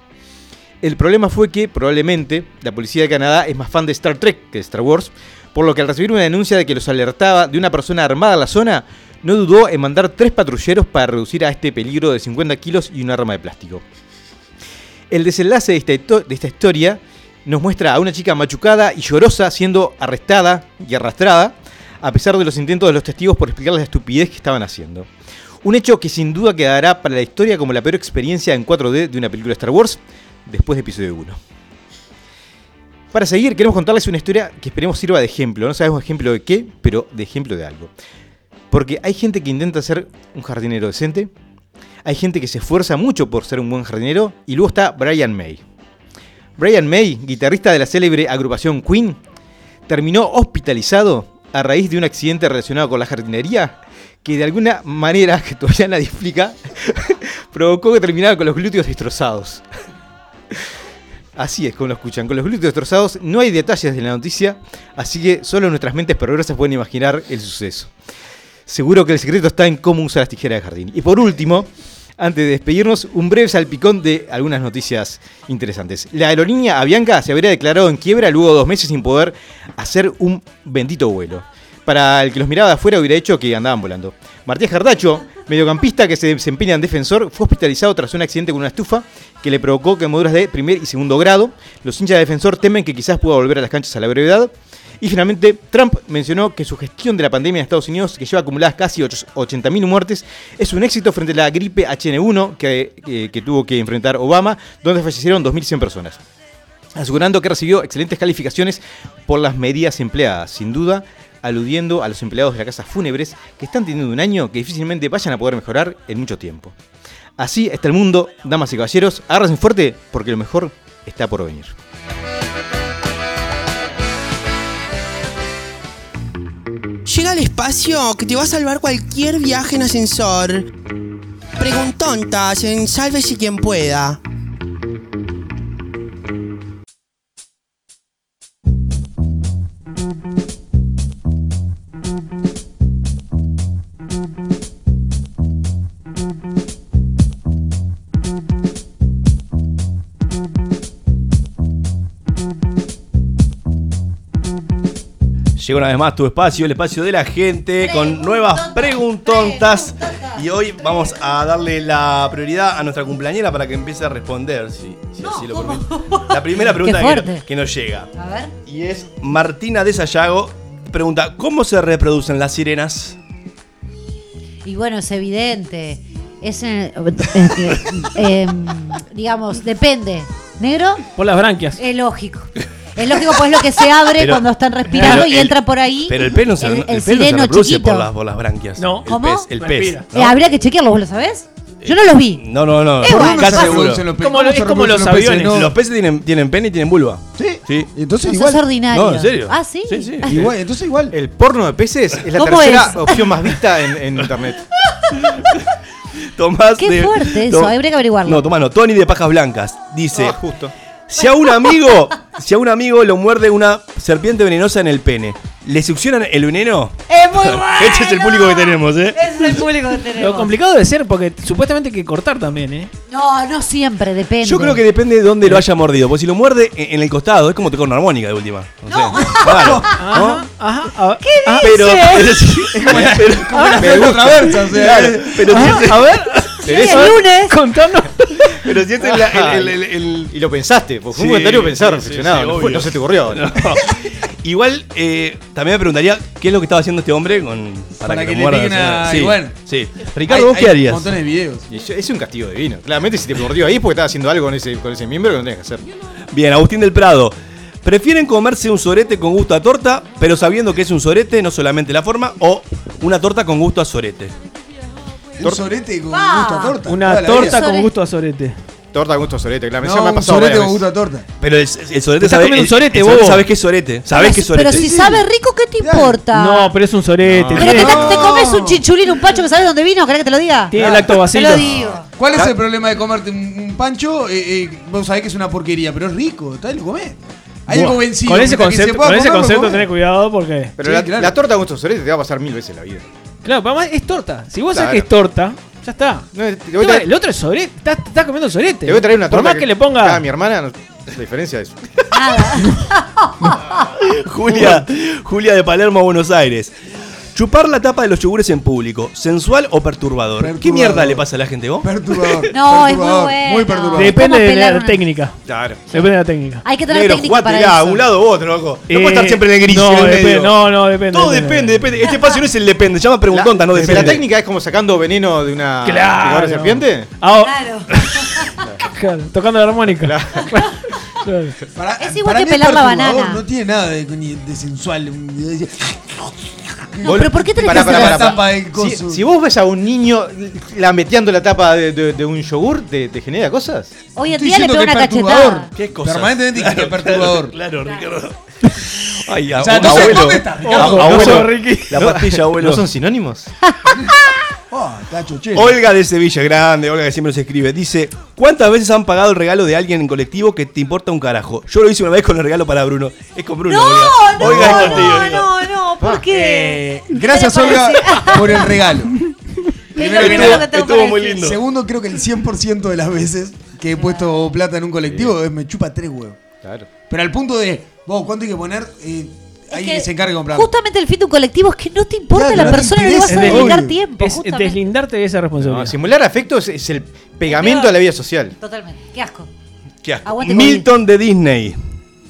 Speaker 4: El problema fue que probablemente la policía de Canadá es más fan de Star Trek que de Star Wars, por lo que al recibir una denuncia de que los alertaba de una persona armada en la zona, no dudó en mandar tres patrulleros para reducir a este peligro de 50 kilos y un arma de plástico. El desenlace de esta, de esta historia nos muestra a una chica machucada y llorosa siendo arrestada y arrastrada, a pesar de los intentos de los testigos por explicarles la estupidez que estaban haciendo. Un hecho que sin duda quedará para la historia como la peor experiencia en 4D de una película de Star Wars después de episodio 1. Para seguir, queremos contarles una historia que esperemos sirva de ejemplo. No sabemos ejemplo de qué, pero de ejemplo de algo. Porque hay gente que intenta ser un jardinero decente, hay gente que se esfuerza mucho por ser un buen jardinero, y luego está Brian May. Brian May, guitarrista de la célebre agrupación Queen, terminó hospitalizado a raíz de un accidente relacionado con la jardinería que de alguna manera, *laughs* que todavía nadie explica, *laughs* provocó que terminara con los glúteos destrozados. Así es, como lo escuchan, con los glúteos destrozados no hay detalles de la noticia, así que solo nuestras mentes perversas pueden imaginar el suceso. Seguro que el secreto está en cómo usar las tijeras de jardín. Y por último, antes de despedirnos, un breve salpicón de algunas noticias interesantes. La aerolínea Avianca se habría declarado en quiebra luego de dos meses sin poder hacer un bendito vuelo. Para el que los miraba de afuera hubiera hecho que andaban volando. Martín Jardacho, mediocampista que se desempeña en defensor, fue hospitalizado tras un accidente con una estufa que le provocó quemaduras de primer y segundo grado. Los hinchas de defensor temen que quizás pueda volver a las canchas a la brevedad. Y finalmente, Trump mencionó que su gestión de la pandemia en Estados Unidos, que lleva acumuladas casi 80.000 muertes, es un éxito frente a la gripe HN1 que, que- que tuvo que enfrentar Obama, donde fallecieron 2.100 personas. Asegurando que recibió excelentes calificaciones por las medidas empleadas, sin duda aludiendo a los empleados de las casas fúnebres que están teniendo un año que difícilmente vayan a poder mejorar en mucho tiempo. Así está el mundo, damas y caballeros, agárrense fuerte porque lo mejor está por venir.
Speaker 12: Llega al espacio que te va a salvar cualquier viaje en ascensor. Preguntontas en Sálvese quien pueda.
Speaker 5: Llega una vez más tu espacio, el espacio de la gente, con nuevas preguntontas. Y hoy vamos a darle la prioridad a nuestra cumpleañera para que empiece a responder, si, si así lo permite. La primera *laughs* pregunta que, nos llega.
Speaker 2: A ver.
Speaker 5: Y es Martina de Sayago. Pregunta, ¿cómo se reproducen las sirenas?
Speaker 2: Y bueno, es evidente. Es, eh, eh, eh, digamos, depende. ¿Negro?
Speaker 1: Por las branquias.
Speaker 2: Es lógico. Es lógico, pues es lo que se abre
Speaker 5: Pero-
Speaker 2: cuando están respirando y
Speaker 5: el-
Speaker 2: entra por ahí.
Speaker 5: Pero el pez no se,
Speaker 2: el-
Speaker 5: el
Speaker 2: el
Speaker 5: pez no se
Speaker 2: sireno
Speaker 5: reproduce
Speaker 2: chiquito.
Speaker 5: por las, por las branquias.
Speaker 1: No.
Speaker 5: El
Speaker 2: ¿Cómo?
Speaker 5: pez, el pez. ¿no?
Speaker 2: Eh, habría que chequearlo, ¿vos lo sabés? Yo no los vi.
Speaker 5: No, no, no. Seguro.
Speaker 3: Los
Speaker 1: es como los
Speaker 3: reproducen
Speaker 1: aviones.
Speaker 3: peces?
Speaker 5: Los peces tienen, tienen pene y tienen vulva.
Speaker 3: Sí.
Speaker 5: Sí.
Speaker 3: Entonces igual.
Speaker 2: ordinario.
Speaker 5: No, ¿en serio?
Speaker 2: Ah, sí.
Speaker 5: Sí, sí.
Speaker 3: Igual, entonces igual.
Speaker 4: El porno de peces es la
Speaker 2: ¿Cómo
Speaker 4: tercera
Speaker 2: es?
Speaker 4: opción más vista en, en internet. *laughs*
Speaker 5: Tomás
Speaker 2: Qué
Speaker 5: de-
Speaker 2: fuerte eso, habría que averiguarlo.
Speaker 5: No, Tomás, no. Tony de Pajas Blancas dice:
Speaker 4: Ah, justo.
Speaker 5: Si a un amigo, si a un amigo lo muerde una serpiente venenosa en el pene, ¿le succionan el veneno?
Speaker 2: Es muy *laughs* bueno.
Speaker 5: Este es el público que tenemos, ¿eh?
Speaker 2: Ese es el público que tenemos.
Speaker 1: Lo complicado debe ser porque supuestamente hay que cortar también, ¿eh?
Speaker 2: No, no siempre, depende.
Speaker 5: Yo creo que depende de dónde lo haya mordido. Porque si lo muerde en en el costado, es como tocar una armónica de última. No, sé. Claro. *laughs* ¿no?
Speaker 1: Ajá,
Speaker 2: ¿Qué
Speaker 5: Pero, *laughs* pero,
Speaker 3: Me gusta o sea.
Speaker 5: claro, pero si es-
Speaker 1: a ver,
Speaker 2: Sí, el lunes. *laughs*
Speaker 1: contanos.
Speaker 5: pero si es el- el- el- el-
Speaker 4: Y lo pensaste, porque fue un comentario pensado,
Speaker 5: sí,
Speaker 4: reflexionado.
Speaker 5: sí, sí,
Speaker 4: no, fue-
Speaker 5: obvio.
Speaker 4: no se te ocurrió. *laughs*
Speaker 5: No. Igual, eh, también me preguntaría qué es lo que estaba haciendo este hombre con, para,
Speaker 3: Para
Speaker 5: que,
Speaker 3: que
Speaker 5: lo
Speaker 3: le
Speaker 5: Sí,
Speaker 3: y bueno.
Speaker 5: sí. Ricardo,
Speaker 3: Hay-
Speaker 5: ¿vos qué
Speaker 3: hay
Speaker 5: harías?
Speaker 3: montones de videos.
Speaker 4: Y Es un castigo divino. Claramente, si te mordió ahí es porque estaba haciendo algo con ese, con ese miembro que no tenías que hacer.
Speaker 5: Bien, Agustín del Prado. ¿Prefieren comerse un sorete con gusto a torta, pero sabiendo que es un sorete, no solamente la forma, o una torta con gusto a sorete?
Speaker 3: Un sorete con
Speaker 2: Ah.
Speaker 3: gusto a torta.
Speaker 1: Una
Speaker 3: la
Speaker 1: torta
Speaker 3: vida.
Speaker 1: con gusto a sorete.
Speaker 4: Torta con gusto a sorete, claro.
Speaker 3: No,
Speaker 4: Eso me ha
Speaker 3: un
Speaker 4: pasado
Speaker 3: sorete
Speaker 4: varias
Speaker 3: con gusto a torta.
Speaker 5: Pero el, el sorete
Speaker 1: Estás
Speaker 5: sabe.
Speaker 1: comiendo un
Speaker 5: el-
Speaker 1: sorete,
Speaker 5: el sorete
Speaker 1: bobo.
Speaker 5: sabes que es sorete. Sabes que es sorete.
Speaker 2: Pero si sabe rico, ¿qué te importa?
Speaker 1: No, pero es un sorete.
Speaker 2: Pero
Speaker 1: tiene-
Speaker 2: te, te comes un chinchulín, un pancho que sabes dónde vino, ¿querés que te lo diga?
Speaker 1: Tiene
Speaker 2: Te lo digo.
Speaker 3: ¿Cuál es el problema de comerte un, un pancho? Eh, eh, vos sabés que es una porquería, pero es rico, está lo comés. Hay algo vencido.
Speaker 1: Con ese
Speaker 3: mientras que se
Speaker 1: concepto,
Speaker 3: pueda
Speaker 1: con ese
Speaker 3: comer, lo
Speaker 1: concepto
Speaker 3: comés.
Speaker 1: tenés cuidado porque.
Speaker 4: Pero
Speaker 3: Sí,
Speaker 4: la,
Speaker 3: claro.
Speaker 4: la torta con gusto a sorete te va a pasar mil veces en la vida.
Speaker 1: Claro, pero además es torta. Si vos sabés que es torta, ya está.
Speaker 4: No, te,
Speaker 1: El
Speaker 4: voy a traer,
Speaker 1: el otro es sorete. Estás, estás comiendo sorete.
Speaker 4: te voy a traer una
Speaker 1: Por
Speaker 4: torta
Speaker 1: más que, le ponga.
Speaker 4: a mi hermana, no, la diferencia es. *laughs*
Speaker 5: Julia, Julia de Palermo, Buenos Aires. Chupar la tapa de los yogures en público, ¿sensual o perturbador? ¿Qué mierda le pasa a la gente vos?
Speaker 3: Perturbador. *laughs*
Speaker 2: No, es muy
Speaker 3: perturbador,
Speaker 2: bueno.
Speaker 3: Muy perturbador.
Speaker 1: Depende
Speaker 2: ¿Cómo
Speaker 1: de la
Speaker 2: una-
Speaker 1: técnica.
Speaker 4: Claro.
Speaker 1: Depende de la técnica.
Speaker 2: Hay que tener
Speaker 5: Negro,
Speaker 2: técnica para
Speaker 5: jugátela,
Speaker 2: eso.
Speaker 5: un lado u otro, loco. No
Speaker 1: Eh,
Speaker 5: puedes estar siempre en el gris.
Speaker 1: no,
Speaker 5: en el
Speaker 1: depende,
Speaker 5: medio.
Speaker 1: no, no, depende.
Speaker 5: Todo depende, depende. Este espacio no es el depende, se llama preguntonta, no depende.
Speaker 4: la técnica es como sacando veneno de una
Speaker 1: Claro.
Speaker 4: serpiente.
Speaker 1: Ah,
Speaker 2: Claro. *laughs*
Speaker 1: claro, tocando la armónica. Claro.
Speaker 3: Para-
Speaker 2: Es igual
Speaker 3: para
Speaker 2: que pelar la banana.
Speaker 3: No tiene nada de, de sensual.
Speaker 2: No, pero ¿por qué tenés que hacer eso?
Speaker 3: tapa del
Speaker 4: Si,
Speaker 3: coso.
Speaker 4: si vos ves a un niño lameteando la tapa de, de- de un yogur, ¿te, te genera cosas?
Speaker 2: Hoy en
Speaker 3: Estoy
Speaker 2: día le
Speaker 3: diciendo
Speaker 2: pego
Speaker 3: que
Speaker 2: una
Speaker 3: es perturbador.
Speaker 2: cachetada.
Speaker 5: ¿Qué cosa?
Speaker 3: Permanentemente dije que es perturbador.
Speaker 5: Claro, Ricardo. *laughs* Ay,
Speaker 3: O sea,
Speaker 5: a-
Speaker 3: no sé
Speaker 5: abuelo.
Speaker 3: dónde está, Ricardo.
Speaker 1: Ojo,
Speaker 5: Abuelo.
Speaker 1: Ricky.
Speaker 5: La pastilla, abuelo.
Speaker 4: ¿No son sinónimos? *laughs*
Speaker 3: Oh.
Speaker 5: Olga de Sevilla Grande, Olga que siempre nos escribe, dice, ¿cuántas veces han pagado el regalo de alguien en colectivo que te importa un carajo? Yo lo hice una vez con el regalo para Bruno. Es con Bruno.
Speaker 2: No,
Speaker 5: Olga.
Speaker 2: no,
Speaker 5: Olga es
Speaker 2: no,
Speaker 5: contigo, Olga.
Speaker 2: no, no, ¿por qué?
Speaker 3: Eh, gracias,
Speaker 2: ¿Qué le
Speaker 3: Olga, *laughs* por el regalo. Primero que
Speaker 2: Primero
Speaker 3: nada,
Speaker 2: que tengo
Speaker 5: estuvo
Speaker 2: para
Speaker 5: muy
Speaker 2: decir.
Speaker 5: lindo.
Speaker 3: Segundo, creo que el 100% de las veces que he puesto plata en un colectivo es me chupa tres huevos.
Speaker 4: Claro.
Speaker 3: Pero al punto de, vos, ¿cuánto hay que poner? Eh,
Speaker 2: Es
Speaker 3: alguien
Speaker 2: que
Speaker 3: se encargue de comprar.
Speaker 2: Justamente el fin de un colectivo es que no te importa
Speaker 3: Claro,
Speaker 2: la persona, no le vas a dedicar
Speaker 3: obvio.
Speaker 2: tiempo.
Speaker 1: Es
Speaker 2: justamente.
Speaker 1: deslindarte de esa responsabilidad.
Speaker 4: No, simular afecto es, es el pegamento de la vida social.
Speaker 2: Totalmente. Qué asco.
Speaker 5: Qué asco.
Speaker 2: Aguante
Speaker 5: Milton de Disney.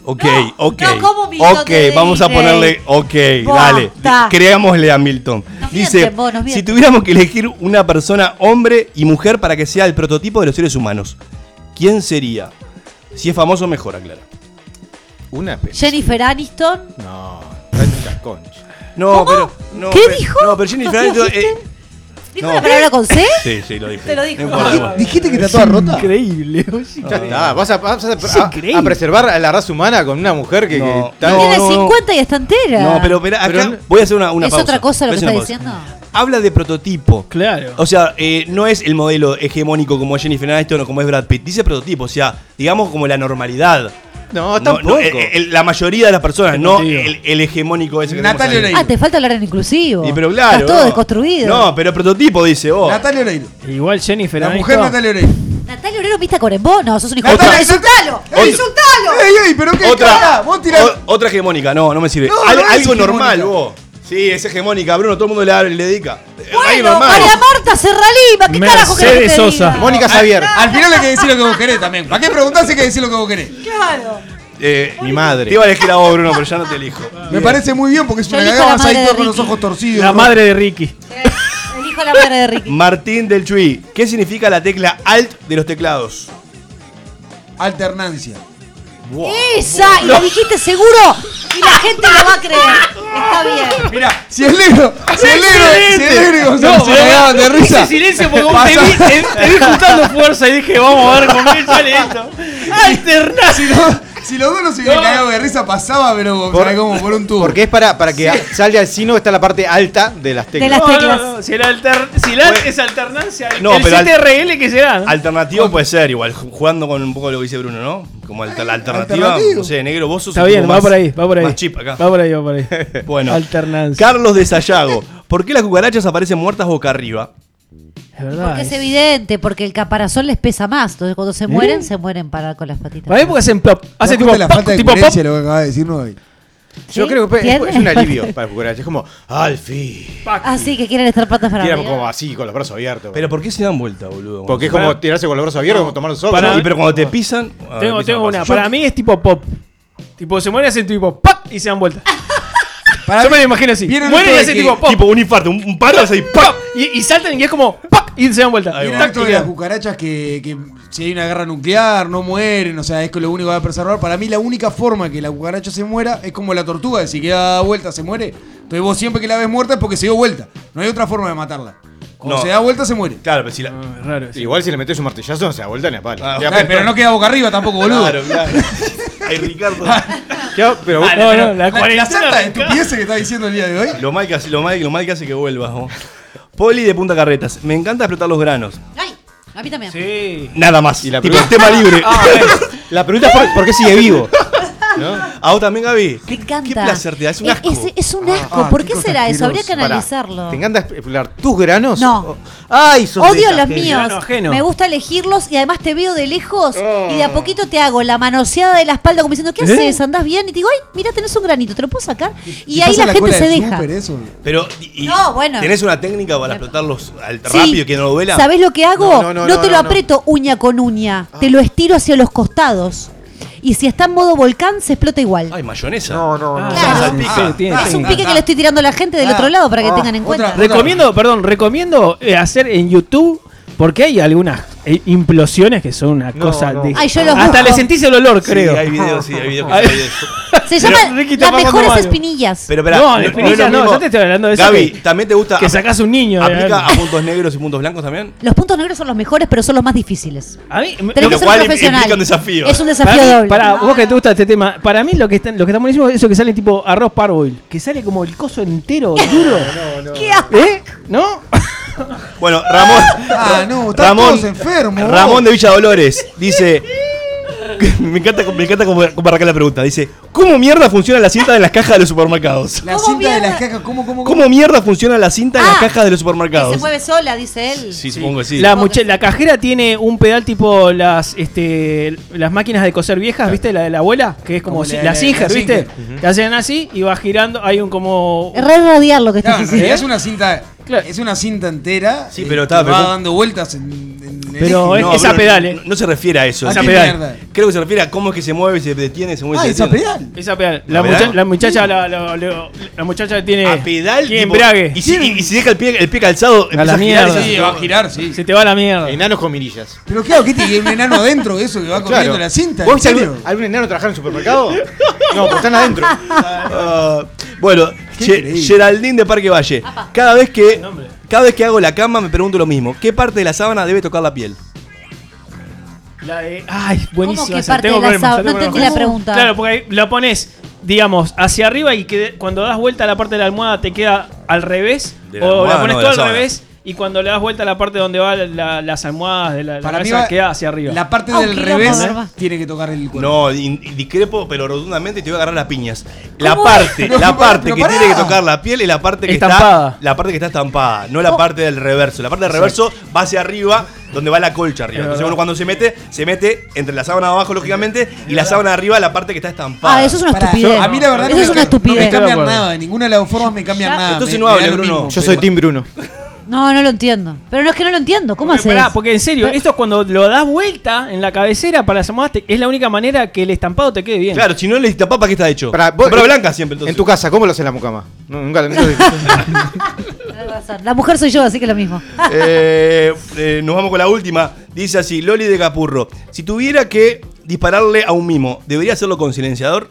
Speaker 5: Ok,
Speaker 2: No,
Speaker 5: ok.
Speaker 2: no, ¿cómo Milton
Speaker 5: ok,
Speaker 2: de
Speaker 5: vamos a ponerle. Ok, dale. Creámosle a Milton.
Speaker 2: Nos
Speaker 5: Dice:
Speaker 2: mienten, vos, nos
Speaker 5: Si tuviéramos que elegir una persona, hombre y mujer, para que sea el prototipo de los seres humanos, ¿quién sería? Si es famoso, mejor, aclara.
Speaker 4: Una
Speaker 2: Jennifer Aniston.
Speaker 4: No, concha.
Speaker 5: No,
Speaker 2: ¿Cómo?
Speaker 5: pero. No,
Speaker 2: ¿Qué
Speaker 5: pero-
Speaker 2: dijo?
Speaker 5: No, pero Jennifer
Speaker 2: ¿No
Speaker 5: Aniston. eh,
Speaker 2: ¿Dijo
Speaker 5: No.
Speaker 2: la palabra con C?
Speaker 5: sí, sí, lo dije.
Speaker 2: Te lo dijo.
Speaker 5: No importa, igual.
Speaker 3: ¿Dijiste que está toda rota?
Speaker 1: Increíble. oye.
Speaker 4: Ya está, vas a, vas a-
Speaker 1: Es
Speaker 4: a-
Speaker 1: increíble.
Speaker 4: a preservar a la raza humana con una mujer que,
Speaker 5: No,
Speaker 4: que está-
Speaker 5: no,
Speaker 2: Tiene
Speaker 5: no, no.
Speaker 2: 50 y está entera.
Speaker 5: No, pero, pero acá
Speaker 4: Pero-
Speaker 5: voy a hacer una, una
Speaker 2: ¿Es
Speaker 5: pausa.
Speaker 2: otra cosa lo que está diciendo?
Speaker 5: Habla de prototipo.
Speaker 1: Claro.
Speaker 5: O sea, eh, no es el modelo hegemónico como es Jennifer Aniston o como es Brad Pitt. Dice prototipo, o sea, digamos como la normalidad.
Speaker 4: No, tampoco.
Speaker 5: no, eh, la mayoría de las personas, no el, el hegemónico ese que
Speaker 3: Natalia. Oreiro.
Speaker 2: Ah, te falta hablar en inclusivo.
Speaker 5: Y pero claro.
Speaker 2: Está todo
Speaker 5: no.
Speaker 2: desconstruido.
Speaker 5: No, pero prototipo dice vos.
Speaker 3: Natalia Oreiro.
Speaker 1: Igual Jennifer
Speaker 3: La
Speaker 1: Aniston.
Speaker 3: mujer Natalia Oreiro.
Speaker 2: Natalia Oreiro vista con vos. No, sos un hijo
Speaker 3: Natalia,
Speaker 2: de puta. ¡Insultalo! ¡Insultalo!
Speaker 3: ¡Ey, ey! ¿Pero qué
Speaker 5: Otra,
Speaker 3: cara? Vos tirás.
Speaker 5: o- otra hegemónica, no, no me sirve.
Speaker 3: No,
Speaker 5: Al-
Speaker 3: no es
Speaker 5: algo normal, vos. Sí, es hegemónica, Bruno, todo el mundo le, le dedica. Eh,
Speaker 2: Bueno. María Marta Serralima, ¿qué carajo querés que
Speaker 1: Sosa.
Speaker 2: diga?
Speaker 4: Mónica Xavier.
Speaker 3: Al final hay que decir lo que vos querés también. ¿Para qué preguntarse hay que decir lo que vos querés?
Speaker 2: Claro.
Speaker 5: Eh,
Speaker 4: Mi madre.
Speaker 5: Te iba a elegir a vos, Bruno, pero ya no te elijo.
Speaker 3: Me parece muy bien porque es
Speaker 2: Yo
Speaker 3: una
Speaker 2: elijo
Speaker 3: cagada ahí
Speaker 2: madre
Speaker 3: todo
Speaker 2: de
Speaker 3: con los
Speaker 2: Ricky.
Speaker 3: ojos torcidos.
Speaker 1: La madre de Ricky.
Speaker 2: Elijo la madre de Ricky.
Speaker 5: Martín del Chuy, ¿qué significa la tecla Alt de los teclados?
Speaker 3: Alternancia.
Speaker 2: Esa, y lo dijiste seguro. Y la gente lo va a creer. Está bien.
Speaker 3: Mira, si el negro, si el negro, si el negro
Speaker 1: No,
Speaker 3: se cagaban de risa.
Speaker 1: Hice silencio porque vos te vi, te, te vi juntando fuerza y dije, vamos a ver con qué sale esto. Alternar. *laughs*
Speaker 3: Si, lo- si los dos no se hubieran
Speaker 1: No.
Speaker 3: cagado de risa, pasaba, pero
Speaker 4: Por-
Speaker 3: ¿sabes cómo? Por un tubo.
Speaker 4: Porque es para, para que salga al sino está la parte alta de las teclas.
Speaker 2: las
Speaker 1: No, no,
Speaker 2: teclas.
Speaker 1: no, Si, el alter, si la es alternancia,
Speaker 5: No,
Speaker 1: el
Speaker 5: al-
Speaker 1: CTRL que será. ¿no?
Speaker 5: Alternativo puede ser, igual, ju- jugando con un poco lo que dice Bruno, ¿no? Como alter- la alternativa, no sé, negro, vos sos
Speaker 1: Está bien, va
Speaker 5: más-
Speaker 1: por ahí, va por ahí.
Speaker 5: Más chip acá.
Speaker 1: Va por ahí, va por ahí. *laughs*
Speaker 5: Bueno,
Speaker 1: Alternancia.
Speaker 5: Carlos de Sayago, ¿por qué las cucarachas aparecen muertas boca arriba?
Speaker 1: Es verdad.
Speaker 2: Porque es
Speaker 1: es-
Speaker 2: evidente, porque el caparazón les pesa más. Entonces cuando se mueren, se mueren para con las patitas.
Speaker 1: Para mí porque hacen plop. Hace
Speaker 3: ¿Te das
Speaker 1: tipo
Speaker 3: la
Speaker 1: pop,
Speaker 3: falta de
Speaker 1: tipo pop.
Speaker 3: lo que acaba de decir hoy.
Speaker 4: Yo creo que es,
Speaker 2: ¿Tiene?
Speaker 4: es un alivio *laughs* para cucarachas. Es como, al fin.
Speaker 2: Así que quieren estar patas para
Speaker 4: Tiran como así, con los brazos abiertos.
Speaker 5: Pero ¿por qué se dan vuelta, boludo?
Speaker 4: Porque es
Speaker 1: Para-
Speaker 4: como tirarse con los brazos abiertos, como tomar el sol.
Speaker 1: Para-
Speaker 5: Y pero cuando te pisan. a ver,
Speaker 1: Tengo,
Speaker 5: pisan
Speaker 1: tengo
Speaker 5: más.
Speaker 1: una.
Speaker 5: Yo-
Speaker 1: Para mí es tipo pop. Tipo, se mueren y hacen tipo pop y se dan vuelta. *laughs*
Speaker 3: Para
Speaker 1: Yo
Speaker 3: mí-
Speaker 1: me lo imagino así.
Speaker 3: ¿Vieron
Speaker 1: Mueren y
Speaker 3: que-
Speaker 1: tipo pop.
Speaker 5: Tipo un infarto, un, un paro así, ¡pam!
Speaker 1: Y, y saltan y es como pop y se dan vuelta.
Speaker 5: Ahí
Speaker 3: Y
Speaker 5: va.
Speaker 3: el
Speaker 1: Tac,
Speaker 3: acto
Speaker 1: y
Speaker 3: de las cucarachas que, que si hay una guerra nuclear no mueren, o sea, es que lo único que va a preservar. Para mí la única forma que la cucaracha se muera es como la tortuga, si queda dada vuelta se muere. Entonces vos siempre que la ves muerta es porque se dio vuelta. No hay otra forma de matarla. Cuando se da vuelta se muere.
Speaker 5: Claro, pero si la.
Speaker 1: Raro. sí.
Speaker 4: Igual si le metes un martillazo no se da vuelta ni a palo.
Speaker 5: Ah,
Speaker 3: Claro, pero no queda boca arriba tampoco, boludo.
Speaker 5: Claro, claro. *laughs* Ay, Ricardo.
Speaker 4: queda- pero
Speaker 1: Ah, no, no, la
Speaker 3: La, la
Speaker 1: cuarentena
Speaker 3: estupidez que está diciendo el día de hoy.
Speaker 5: Lo mal que hace, lo mal, lo mal que hace que vuelvas. ¿no? Poli de Punta Carretas. Me encanta explotar los granos.
Speaker 2: Ay, a mí también.
Speaker 1: Sí.
Speaker 5: Nada más.
Speaker 4: Y la
Speaker 5: tipo,
Speaker 4: pregunta-
Speaker 5: tema libre.
Speaker 4: La pregunta es por, por qué sigue vivo. ¿No?
Speaker 5: ¿A vos también, Gaby?
Speaker 2: Me encanta.
Speaker 5: Qué placer te da, es un asco.
Speaker 2: Es, es un asco.
Speaker 3: Ah,
Speaker 2: ¿Por
Speaker 3: qué
Speaker 2: será eso? Habría que.
Speaker 4: Pará,
Speaker 2: analizarlo.
Speaker 4: ¿Te encanta explorar tus granos?
Speaker 2: No.
Speaker 4: O- Ay, sos
Speaker 2: Odio los míos. Me gusta elegirlos y además te veo de lejos
Speaker 4: Oh.
Speaker 2: y de a poquito te hago la manoseada de la espalda como diciendo, ¿qué
Speaker 1: ¿Eh?
Speaker 2: haces? ¿Andás bien? Y te digo, ay, mira, tenés un granito, ¿te lo puedo sacar? Y
Speaker 3: ¿Qué
Speaker 2: ahí la
Speaker 3: en
Speaker 2: gente se deja.
Speaker 3: eso?
Speaker 5: Pero, y- y-
Speaker 2: No, bueno.
Speaker 5: ¿tenés una técnica para explotarlos al-
Speaker 2: Sí.
Speaker 5: rápido que no duela?
Speaker 2: ¿Sabés lo que hago?
Speaker 4: No,
Speaker 2: No,
Speaker 4: no, no,
Speaker 2: te
Speaker 4: no,
Speaker 2: lo
Speaker 4: no.
Speaker 2: aprieto uña con uña. Te lo estiro hacia los costados. Y si está en modo volcán, se explota igual.
Speaker 5: Ay, mayonesa.
Speaker 4: No, no, no.
Speaker 2: Claro.
Speaker 1: salpica.
Speaker 3: Ah,
Speaker 1: tiene
Speaker 2: es un pique que le estoy tirando a la gente del
Speaker 3: Ah,
Speaker 2: otro lado para que
Speaker 3: ah,
Speaker 2: tengan en
Speaker 3: otra-
Speaker 2: cuenta.
Speaker 3: otra-
Speaker 1: Recomiendo, perdón, recomiendo eh, hacer en YouTube porque hay algunas eh, implosiones que son una
Speaker 4: No,
Speaker 1: cosa
Speaker 4: no.
Speaker 1: de.
Speaker 2: Ay, yo los
Speaker 1: Hasta
Speaker 2: busco.
Speaker 1: le sentís el olor,
Speaker 5: Sí,
Speaker 1: creo.
Speaker 5: hay videos, sí, hay videos que *laughs*
Speaker 1: Ay.
Speaker 5: de eso.
Speaker 2: Se
Speaker 5: Pero,
Speaker 2: llaman
Speaker 1: Ricky,
Speaker 2: las mejores espinillas.
Speaker 5: Pero, espera,
Speaker 1: No, de espinillas no, yo te estoy hablando de eso
Speaker 5: Gaby,
Speaker 1: que-
Speaker 5: ¿también te gusta.
Speaker 1: que sacás un niño,
Speaker 5: ¿Aplica
Speaker 1: eh.
Speaker 5: a puntos negros y puntos blancos también?
Speaker 2: Los puntos negros son los mejores, pero son los más difíciles.
Speaker 1: A mí, me-
Speaker 2: Tenés
Speaker 5: Lo
Speaker 2: que ser
Speaker 5: cual
Speaker 2: profesional.
Speaker 5: implica un desafío.
Speaker 2: Es un
Speaker 1: para,
Speaker 2: desafío
Speaker 1: mí-
Speaker 2: doble.
Speaker 1: para vos que te gusta este tema, para mí lo que está, lo que está buenísimo es eso que sale tipo arroz parboil, que sale como el coso entero, duro. *laughs*
Speaker 2: ¿Qué asco.
Speaker 1: ¿Eh? ¿No? *laughs* *laughs*
Speaker 5: Bueno, Ramón.
Speaker 3: Ah, no, están
Speaker 5: Ramón,
Speaker 3: todos enfermos.
Speaker 5: Ramón de Villa Dolores dice. *laughs* Me encanta, me encanta arranca la pregunta. Dice: ¿Cómo mierda funciona la cinta de las cajas de los supermercados?
Speaker 3: La
Speaker 2: ¿Cómo
Speaker 3: cinta de
Speaker 2: mierda?
Speaker 3: las cajas, ¿cómo, cómo, cómo?
Speaker 5: ¿Cómo mierda funciona la cinta de las
Speaker 2: Ah,
Speaker 5: cajas de los supermercados?
Speaker 2: se mueve sola, dice él.
Speaker 5: Sí, supongo que sí.
Speaker 1: La, cajera tiene un pedal tipo las este las máquinas de coser viejas, ¿viste? La de la abuela, que es como,
Speaker 3: Como
Speaker 1: si-
Speaker 3: la-
Speaker 1: la,
Speaker 3: la-
Speaker 1: Singer,
Speaker 3: la
Speaker 1: ¿viste?
Speaker 3: Singer.
Speaker 1: Que hacen así y va girando, hay un como
Speaker 2: Es re radiar lo que estás
Speaker 3: Claro, en
Speaker 2: diciendo.
Speaker 3: realidad es una cinta.
Speaker 1: Claro.
Speaker 3: Es una cinta entera.
Speaker 5: Sí,
Speaker 3: eh,
Speaker 5: pero
Speaker 3: que
Speaker 5: está, pero
Speaker 3: va
Speaker 5: ¿cómo?
Speaker 3: dando vueltas en, en el
Speaker 1: Pero
Speaker 3: eje.
Speaker 1: es- esa
Speaker 5: pero
Speaker 1: pedal, eh.
Speaker 5: no, no se refiere a eso.
Speaker 3: ¿A
Speaker 5: Esa
Speaker 3: qué
Speaker 5: pedal.
Speaker 3: mierda?
Speaker 5: Creo que se refiere a cómo es que se mueve, se detiene, se mueve,
Speaker 3: Ah,
Speaker 5: se
Speaker 3: esa
Speaker 5: detiene.
Speaker 3: pedal.
Speaker 1: esa pedal.
Speaker 5: ¿La
Speaker 1: La,
Speaker 5: pedal?
Speaker 1: mucha- la muchacha la, la- la- la muchacha tiene
Speaker 5: A pedal,
Speaker 1: tiene
Speaker 5: tipo,
Speaker 1: embrague.
Speaker 5: Y si, y- y si deja el pie, el pie calzado, empieza
Speaker 1: la
Speaker 5: a girar.
Speaker 1: mierda.
Speaker 3: Sí, va a girar, sí.
Speaker 1: Se te va la mierda.
Speaker 4: Enanos con mirillas.
Speaker 3: Pero claro, ¿qué tiene un enano adentro eso que va corriendo la cinta?
Speaker 4: ¿Vos algún, algún enano trabajar en el supermercado? *laughs* No, pues están adentro. *laughs*
Speaker 5: Ah, bueno, Ge-. Geraldine de Parque Valle. Cada vez que cada vez que hago la cama me pregunto lo mismo. ¿Qué parte de la sábana debe tocar la piel?
Speaker 1: La de- ay,
Speaker 2: que parte
Speaker 1: tengo
Speaker 2: de la sábana? No entendí
Speaker 1: problemas.
Speaker 2: la pregunta.
Speaker 1: Claro, porque ahí la pones, digamos, hacia arriba y que cuando das vuelta a la parte de la almohada te queda al revés.
Speaker 5: De la
Speaker 1: o
Speaker 5: almohada,
Speaker 1: la pones
Speaker 5: no,
Speaker 1: todo
Speaker 5: la
Speaker 1: al
Speaker 5: sábana.
Speaker 1: revés y cuando le das vuelta a la parte donde van la- las almohadas de la, la
Speaker 3: Para mí
Speaker 1: cabeza
Speaker 3: va-
Speaker 1: queda hacia arriba.
Speaker 3: La parte del revés
Speaker 2: ¿verdad?
Speaker 3: tiene que tocar el cuerpo.
Speaker 5: No, in- discrepo, pero rotundamente te voy a agarrar las piñas. La parte,
Speaker 3: No,
Speaker 5: la parte que
Speaker 3: pará.
Speaker 5: tiene que tocar la piel es la parte que
Speaker 1: Estampada.
Speaker 5: está la parte que está estampada, no la parte del reverso. La parte del reverso va hacia arriba, donde va la colcha arriba.
Speaker 1: Es
Speaker 5: Entonces uno cuando se mete, se mete entre la sábana de abajo lógicamente y la sábana de arriba la parte que está estampada.
Speaker 2: Ah, eso es una
Speaker 3: Pará,
Speaker 2: estupidez.
Speaker 3: a mí la verdad
Speaker 2: Eso
Speaker 3: no
Speaker 2: es
Speaker 3: me,
Speaker 2: una
Speaker 3: no
Speaker 2: estupidez.
Speaker 3: me
Speaker 1: Estoy de
Speaker 3: cambian nada, ninguna de las formas me cambian
Speaker 2: Ya.
Speaker 3: nada.
Speaker 5: Entonces
Speaker 3: me-
Speaker 5: no
Speaker 3: me
Speaker 5: hable, Bruno.
Speaker 4: Yo soy Team Bruno.
Speaker 2: No, no lo entiendo. Pero no es que no lo entiendo. ¿Cómo haces?
Speaker 1: porque en serio, esto es cuando lo das vuelta en la cabecera para las almohadas, te- es la única manera que el estampado te quede bien.
Speaker 5: Claro, si no le destapas, ¿para qué está hecho?
Speaker 4: Pará, vos-
Speaker 5: Sombra blanca siempre entonces.
Speaker 4: En tu casa, ¿cómo lo haces en la mucama? No, nunca lo nunca lo- *laughs*
Speaker 2: Tenés razón. La mujer soy yo, así que es lo mismo. *laughs*
Speaker 5: Eh, eh, nos vamos con la última. Dice así, Loli de Capurro. Si tuviera que dispararle a un mimo, ¿debería hacerlo con silenciador?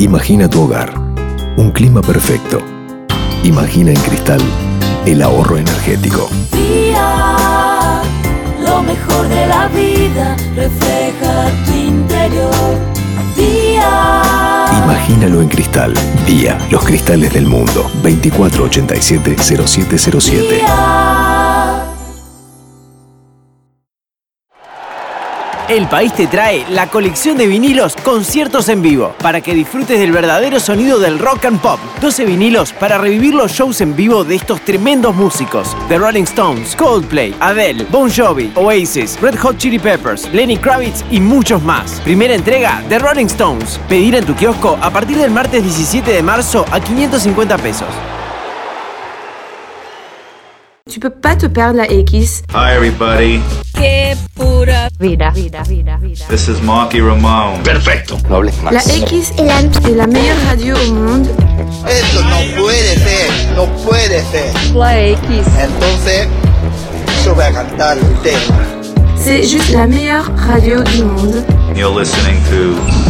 Speaker 13: Imagina tu hogar, un clima perfecto. Imagina en cristal el ahorro energético.
Speaker 6: Día, lo mejor de la vida refleja tu interior. Día,
Speaker 13: Imagínalo en cristal. Día, los cristales del mundo. 2487-0707.
Speaker 14: El País te trae la colección de vinilos Conciertos en Vivo para que disfrutes del verdadero sonido del rock and pop. 12 vinilos para revivir los shows en vivo de estos tremendos músicos: The Rolling Stones, Coldplay, Adele, Bon Jovi, Oasis, Red Hot Chili Peppers, Lenny Kravitz y muchos más. Primera entrega The Rolling Stones. Pedir en tu kiosco a partir del martes 17 de marzo a 550 pesos.
Speaker 15: Tu peux pas te perdre la X.
Speaker 16: Hi everybody,
Speaker 15: Qué pura vida, vida, vida, vida.
Speaker 16: this is Marky Ramone. Perfecto. No hables
Speaker 15: La X est la, est la meilleure radio au monde.
Speaker 17: Esto no puede ser, no puede ser.
Speaker 15: La X.
Speaker 17: Entonces, yo voy a cantar el tema.
Speaker 15: C'est juste la meilleure radio du monde.
Speaker 16: You're listening to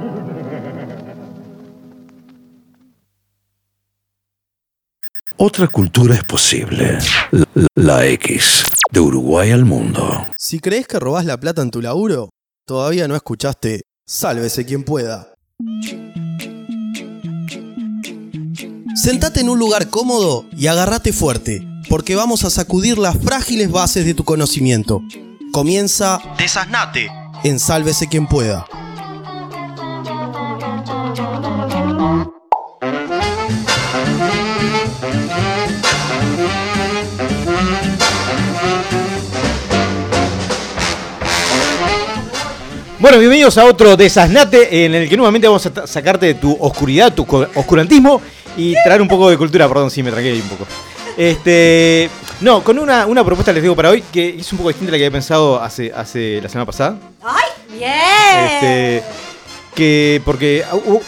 Speaker 18: Otra cultura es posible. La, X. De Uruguay al mundo.
Speaker 11: Si crees que robás la plata en tu laburo, todavía no escuchaste Sálvese quien pueda. Sentate en un lugar cómodo y agárrate fuerte, porque vamos a sacudir las frágiles bases de tu conocimiento. Comienza Desasnate en Sálvese quien pueda.
Speaker 4: Bueno, bienvenidos a otro desasnate en el que nuevamente vamos a sacarte de tu oscuridad, tu oscurantismo y traer un poco de cultura. Perdón, sí, me tranqué ahí un poco. Este, no, con una, una propuesta les digo para hoy que es un poco distinta a la que había pensado hace, hace la semana pasada.
Speaker 2: ¡Bien!
Speaker 4: Este, que porque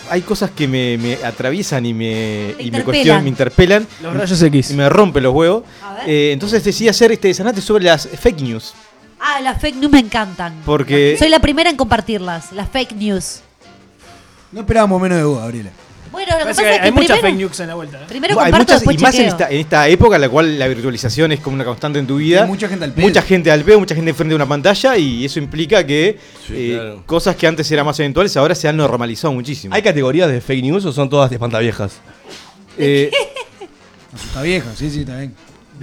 Speaker 4: hay cosas que me, me atraviesan y me, y me
Speaker 2: interpelan.
Speaker 4: cuestionan, me interpelan.
Speaker 1: Los rayos X.
Speaker 4: Y me rompen los huevos. Eh, entonces decidí hacer este desasnate sobre las fake news.
Speaker 2: Ah, las fake news me encantan.
Speaker 4: Porque
Speaker 2: Soy la primera en compartirlas, las fake news.
Speaker 3: No esperábamos menos de vos, Gabriela.
Speaker 2: Bueno, lo que pasa
Speaker 1: que
Speaker 2: es que
Speaker 1: hay muchas
Speaker 2: primero,
Speaker 1: fake news en la vuelta. ¿eh?
Speaker 2: primero
Speaker 4: hay
Speaker 2: comparto,
Speaker 4: muchas,
Speaker 2: después
Speaker 4: y más en
Speaker 2: chequeo.
Speaker 4: esta, en esta época en la cual la virtualización es como una constante en tu vida.
Speaker 3: Hay mucha gente al pedo.
Speaker 4: Mucha gente al pedo, mucha gente frente a una pantalla y eso implica que
Speaker 5: Sí,
Speaker 4: eh,
Speaker 5: claro.
Speaker 4: cosas que antes eran más eventuales ahora se han normalizado muchísimo.
Speaker 5: ¿Hay categorías de fake news o son todas de espantaviejas?
Speaker 4: Eh, *laughs*
Speaker 3: Está vieja, sí, sí, está bien.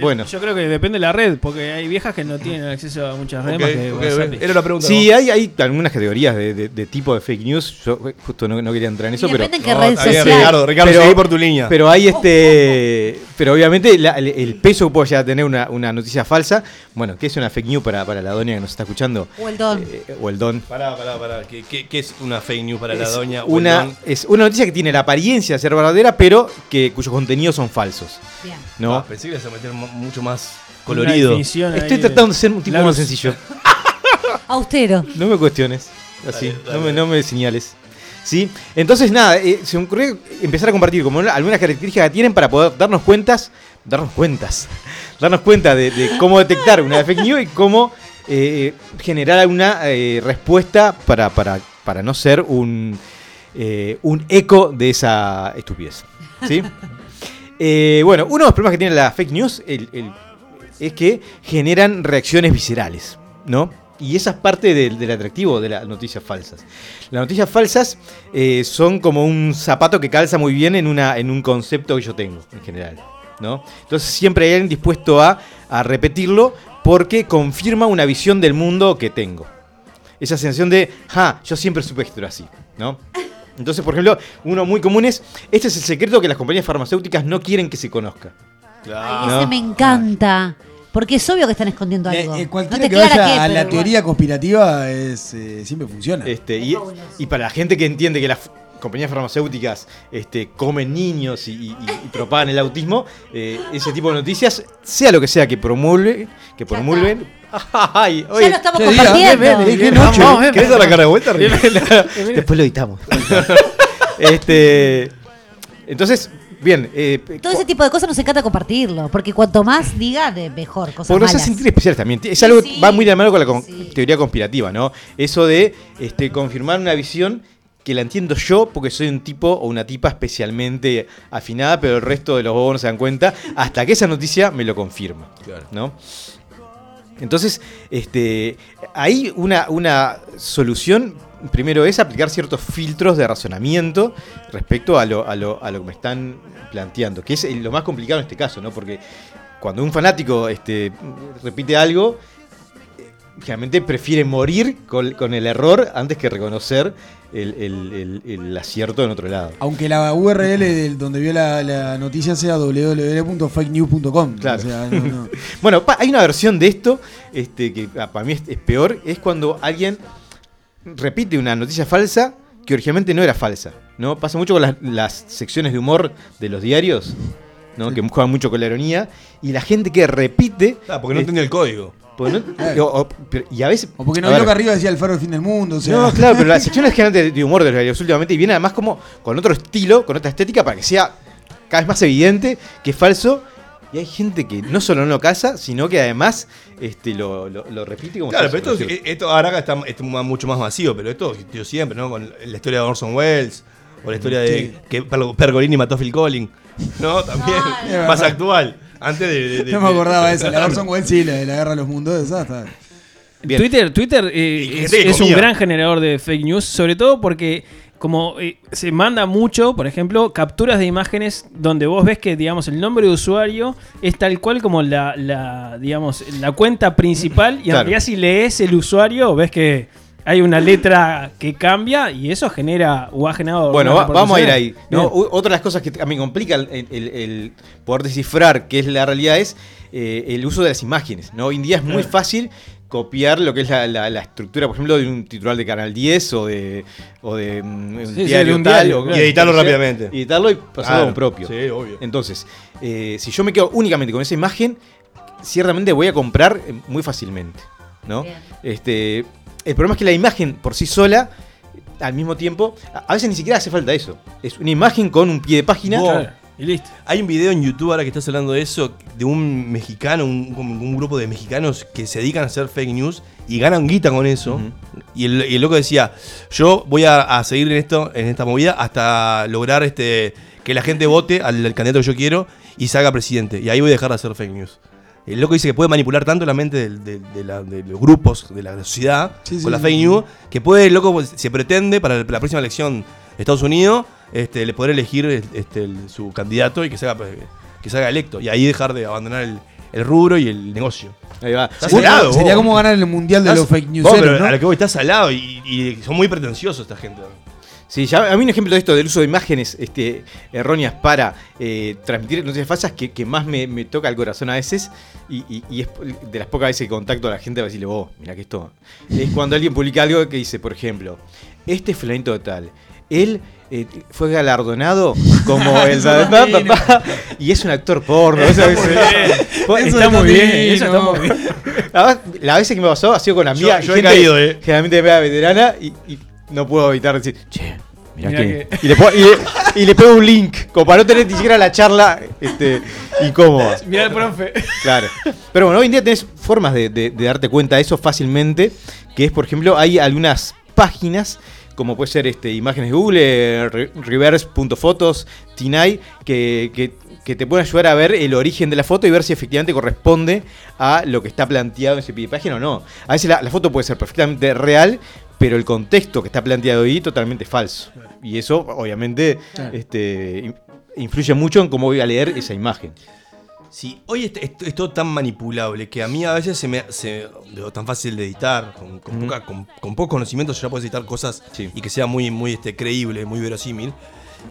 Speaker 4: Bueno.
Speaker 1: Yo creo que depende de la red, porque hay viejas que no tienen acceso a muchas redes más que.
Speaker 5: Era la pregunta.
Speaker 4: Sí, hay, hay algunas categorías de, de- de tipo de fake news. Yo eh, justo no, no quería entrar en eso,
Speaker 2: Y
Speaker 4: pero.
Speaker 2: depende en qué
Speaker 5: No,
Speaker 2: red social.
Speaker 5: Ricardo, Ricardo,
Speaker 4: Pero-
Speaker 5: seguí por tu línea.
Speaker 4: Pero hay este. Pero obviamente la- el, el peso que puede llegar a tener una, una noticia falsa. Bueno, ¿qué es una fake news para, para la doña que nos está escuchando?
Speaker 2: O el don.
Speaker 4: Eh, o el don.
Speaker 5: Pará, pará, pará. ¿Qué, qué, qué es una fake news para la
Speaker 4: Es
Speaker 5: doña? o el
Speaker 4: una,
Speaker 5: don?
Speaker 4: es una noticia que tiene la apariencia de ser verdadera, pero que cuyos contenidos son falsos.
Speaker 2: Bien.
Speaker 4: ¿no?
Speaker 5: Ah, pensé que ibas a meter mu- mucho más colorido.
Speaker 4: Estoy
Speaker 1: ahí
Speaker 4: tratando de ser un tipo más sencillo. *laughs*
Speaker 2: Austero.
Speaker 4: No me cuestiones. Así,
Speaker 5: Dale, dale.
Speaker 4: No, me, no me señales. ¿Sí? Entonces, nada, eh, se me ocurrió empezar a compartir como una- algunas características que tienen para poder darnos cuentas, darnos cuentas, *laughs* darnos cuenta de, de cómo detectar una fake news y cómo eh, generar alguna eh, respuesta para, para, para no ser un, eh, un eco de esa estupidez. ¿Sí? *laughs* Eh, bueno, uno de los problemas que tiene la fake news es que generan reacciones viscerales, ¿no? Y esa es parte del, atractivo de las noticias falsas. Las noticias falsas eh, son como un zapato que calza muy bien en un concepto que yo tengo, en general, ¿no? Entonces siempre hay alguien dispuesto a, a repetirlo porque confirma una visión del mundo que tengo. Esa sensación de, ja, yo siempre supe que esto era así, ¿no? Entonces, por ejemplo, uno muy común es, este es el secreto que las compañías farmacéuticas no quieren que se conozca.
Speaker 2: Ay,
Speaker 4: ¿no?
Speaker 2: ese me encanta. Porque es obvio que están escondiendo algo.
Speaker 3: eh, cualquiera
Speaker 2: te
Speaker 3: que vaya
Speaker 2: qué,
Speaker 3: a la
Speaker 2: igual.
Speaker 3: teoría conspirativa es, eh, siempre funciona.
Speaker 4: Este, y, y para la gente que entiende que las compañías farmacéuticas este, comen niños y, y- y propagan el autismo, eh, ese tipo de noticias, sea lo que sea que promulguen, que *laughs* promulguen, ay,
Speaker 2: Ya lo estamos compartiendo.
Speaker 5: ¿Querés
Speaker 4: bien.
Speaker 5: arrancar de vuelta. *laughs*
Speaker 4: Después lo editamos. *laughs* este, entonces, bien, eh,
Speaker 2: Todo ese tipo de cosas nos encanta compartirlo. Porque cuanto más diga, de mejor. Cosas
Speaker 4: hace
Speaker 2: malas.
Speaker 4: sentir especiales también. Es algo que va muy de la mano con la con- teoría conspirativa, ¿no? Eso de este, confirmar una visión que la entiendo yo porque soy un tipo o una tipa especialmente afinada, pero el resto de los bobos no se dan cuenta hasta que esa noticia me lo confirma. ¿no? Entonces, este, hay una, una solución. Primero es aplicar ciertos filtros de razonamiento respecto a lo, a lo, a lo que me están planteando, que es lo más complicado en este caso, ¿no? Porque cuando un fanático este, repite algo, generalmente prefiere morir con, con el error antes que reconocer el, el- el- el acierto en otro lado.
Speaker 3: Aunque la URL *laughs* del- donde vio la, la noticia sea www.fakenews.com.
Speaker 4: Claro.
Speaker 3: O sea, no, no. *laughs*
Speaker 4: bueno, pa- hay una versión de esto este, que ah, para mí es, es peor, es cuando alguien repite una noticia falsa que originalmente no era falsa. ¿no? Pasa mucho con las, las secciones de humor de los diarios, ¿no? que juegan mucho con la ironía, y la gente que repite...
Speaker 5: Ah, porque no entendía el código.
Speaker 4: Porque no- o- o- pero- y a veces...
Speaker 3: O porque no vio que arriba decía el faro del fin del mundo. O sea.
Speaker 4: no, claro, pero las *laughs* secciones generalmente de, de humor de los últimamente y viene además como con otro estilo, con otra estética para que sea cada vez más evidente que es falso. Y hay gente que no solo no lo casa, sino que además este, lo, lo- lo repite como
Speaker 5: Claro, pero esto, esto ahora acá está, está mucho más masivo, pero esto existió siempre, ¿no? Con la historia de Orson Welles, o la historia de que Per- Pergolini mató a Phil Collins, ¿no? También,
Speaker 3: Es
Speaker 5: más actual. Antes de. de- de-
Speaker 3: No me acordaba de esa. La Orson Welles sí, la de la guerra de los mundos, esa está.
Speaker 1: Twitter, Twitter eh, es, un gran generador de fake news, sobre todo porque como eh, se manda mucho, por ejemplo, capturas de imágenes donde vos ves que, digamos, el nombre de usuario es tal cual como la, la, digamos, la cuenta principal y en
Speaker 4: Claro.
Speaker 1: realidad si lees el usuario ves que hay una letra que cambia y eso genera o ha generado...
Speaker 4: Bueno, va- vamos a ir ahí. ¿no? Otra de las cosas que a mí me complica el, el- el poder descifrar qué es la realidad es eh, el uso de las imágenes. ¿no? Hoy en día es muy
Speaker 1: Claro.
Speaker 4: fácil copiar lo que es la, la- la estructura, por ejemplo, de un titular de Canal 10 o de, o de mm, un
Speaker 5: sí,
Speaker 4: diario
Speaker 5: de un
Speaker 4: tal,
Speaker 5: diario,
Speaker 4: o-
Speaker 5: claro. Y editarlo rápidamente.
Speaker 4: Y editarlo y pasarlo
Speaker 5: Claro.
Speaker 4: como propio.
Speaker 5: Sí, obvio.
Speaker 4: Entonces, eh, si yo me quedo únicamente con esa imagen, ciertamente voy a comprar eh, muy fácilmente. ¿no? Este, el problema es que la imagen por sí sola, al mismo tiempo, a veces ni siquiera hace falta eso. Es una imagen con un pie de página.
Speaker 1: Y listo.
Speaker 5: Hay un video en YouTube ahora que estás hablando de eso, de un mexicano, un, grupo de mexicanos que se dedican a hacer fake news y ganan guita con eso. y, el, y el loco decía, yo voy a, a seguir en esto, en esta movida, hasta lograr este que la gente vote al, al candidato que yo quiero y se haga presidente. Y ahí voy a dejar de hacer fake news. El loco dice que puede manipular tanto la mente de, la- de los grupos, de la sociedad,
Speaker 3: Sí, sí,
Speaker 5: con la fake news, que puede, el loco, pues, se pretende para la próxima elección de Estados Unidos, este, le poder elegir este, el- su candidato y que se, haga, que se haga electo. Y ahí dejar de abandonar el, el rubro y el negocio.
Speaker 4: Ahí va.
Speaker 5: Salado,
Speaker 3: sería
Speaker 5: vos.
Speaker 3: como ganar el mundial de
Speaker 5: Estás-
Speaker 3: los fake news.
Speaker 5: vos, pero a lo que voy, está salado y, y son muy pretenciosos esta gente.
Speaker 4: Sí, ya, a mí un ejemplo de esto, del uso de imágenes este, erróneas para eh, transmitir noticias falsas que, que más me, me toca el corazón a veces, y, y- y es de las pocas veces que contacto a la gente para decirle, vos, mira que esto. *laughs* Es cuando alguien publica algo que dice, por ejemplo, este fulanito tal, él eh, fue galardonado como *laughs* el.
Speaker 1: Eso es
Speaker 4: pa, pa,
Speaker 1: divino.
Speaker 4: pa, y es un actor porno. eso *laughs*
Speaker 1: Está muy bien. Eso está muy bien, eso está muy bien.
Speaker 4: Además, la vez que me pasó ha sido con amigas.
Speaker 5: Yo- yo he caído, eh.
Speaker 4: Generalmente me veterana y, y no puedo evitar decir, che, mirá,
Speaker 1: Mirá
Speaker 4: que.
Speaker 1: que-
Speaker 4: Y, le pongo, y, le, y le pego un link, como para no tener ni siquiera la charla este, incómoda. *laughs*
Speaker 1: Mirá el profe.
Speaker 4: Claro. Pero bueno, hoy en día tenés formas de, de- de darte cuenta de eso fácilmente. Que es, por ejemplo, hay algunas páginas, como puede ser este, imágenes de Google, re- reverse.fotos, Tinai, que, que, que te pueden ayudar a ver el origen de la foto y ver si efectivamente corresponde a lo que está planteado en ese pie de página o no. A veces la, la foto puede ser perfectamente real, pero el contexto que está planteado ahí totalmente falso. Y eso, obviamente,
Speaker 5: Claro.
Speaker 4: este, in- influye mucho en cómo voy a leer esa imagen.
Speaker 5: Sí, hoy es, es- es todo tan manipulable que a mí a veces se me hace tan fácil de editar, con, con,
Speaker 4: Ujú.
Speaker 5: poca- con, con pocos conocimientos ya puedes editar cosas y que sea muy, muy este, creíble, muy verosímil,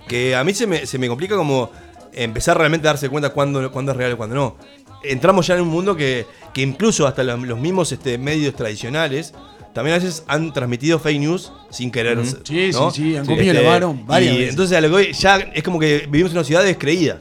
Speaker 5: que a mí se me, se me complica como empezar realmente a darse cuenta cuándo, cuándo es real y cuándo no. Entramos ya en un mundo que, que incluso hasta los, los mismos este, medios tradicionales también a veces han transmitido fake news sin querer.
Speaker 3: Ujú. Sí,
Speaker 5: ¿no?
Speaker 3: sí, sí, han comido la mano varias
Speaker 5: y
Speaker 3: veces.
Speaker 5: Entonces a lo que voy, ya es como que vivimos en una ciudad descreída.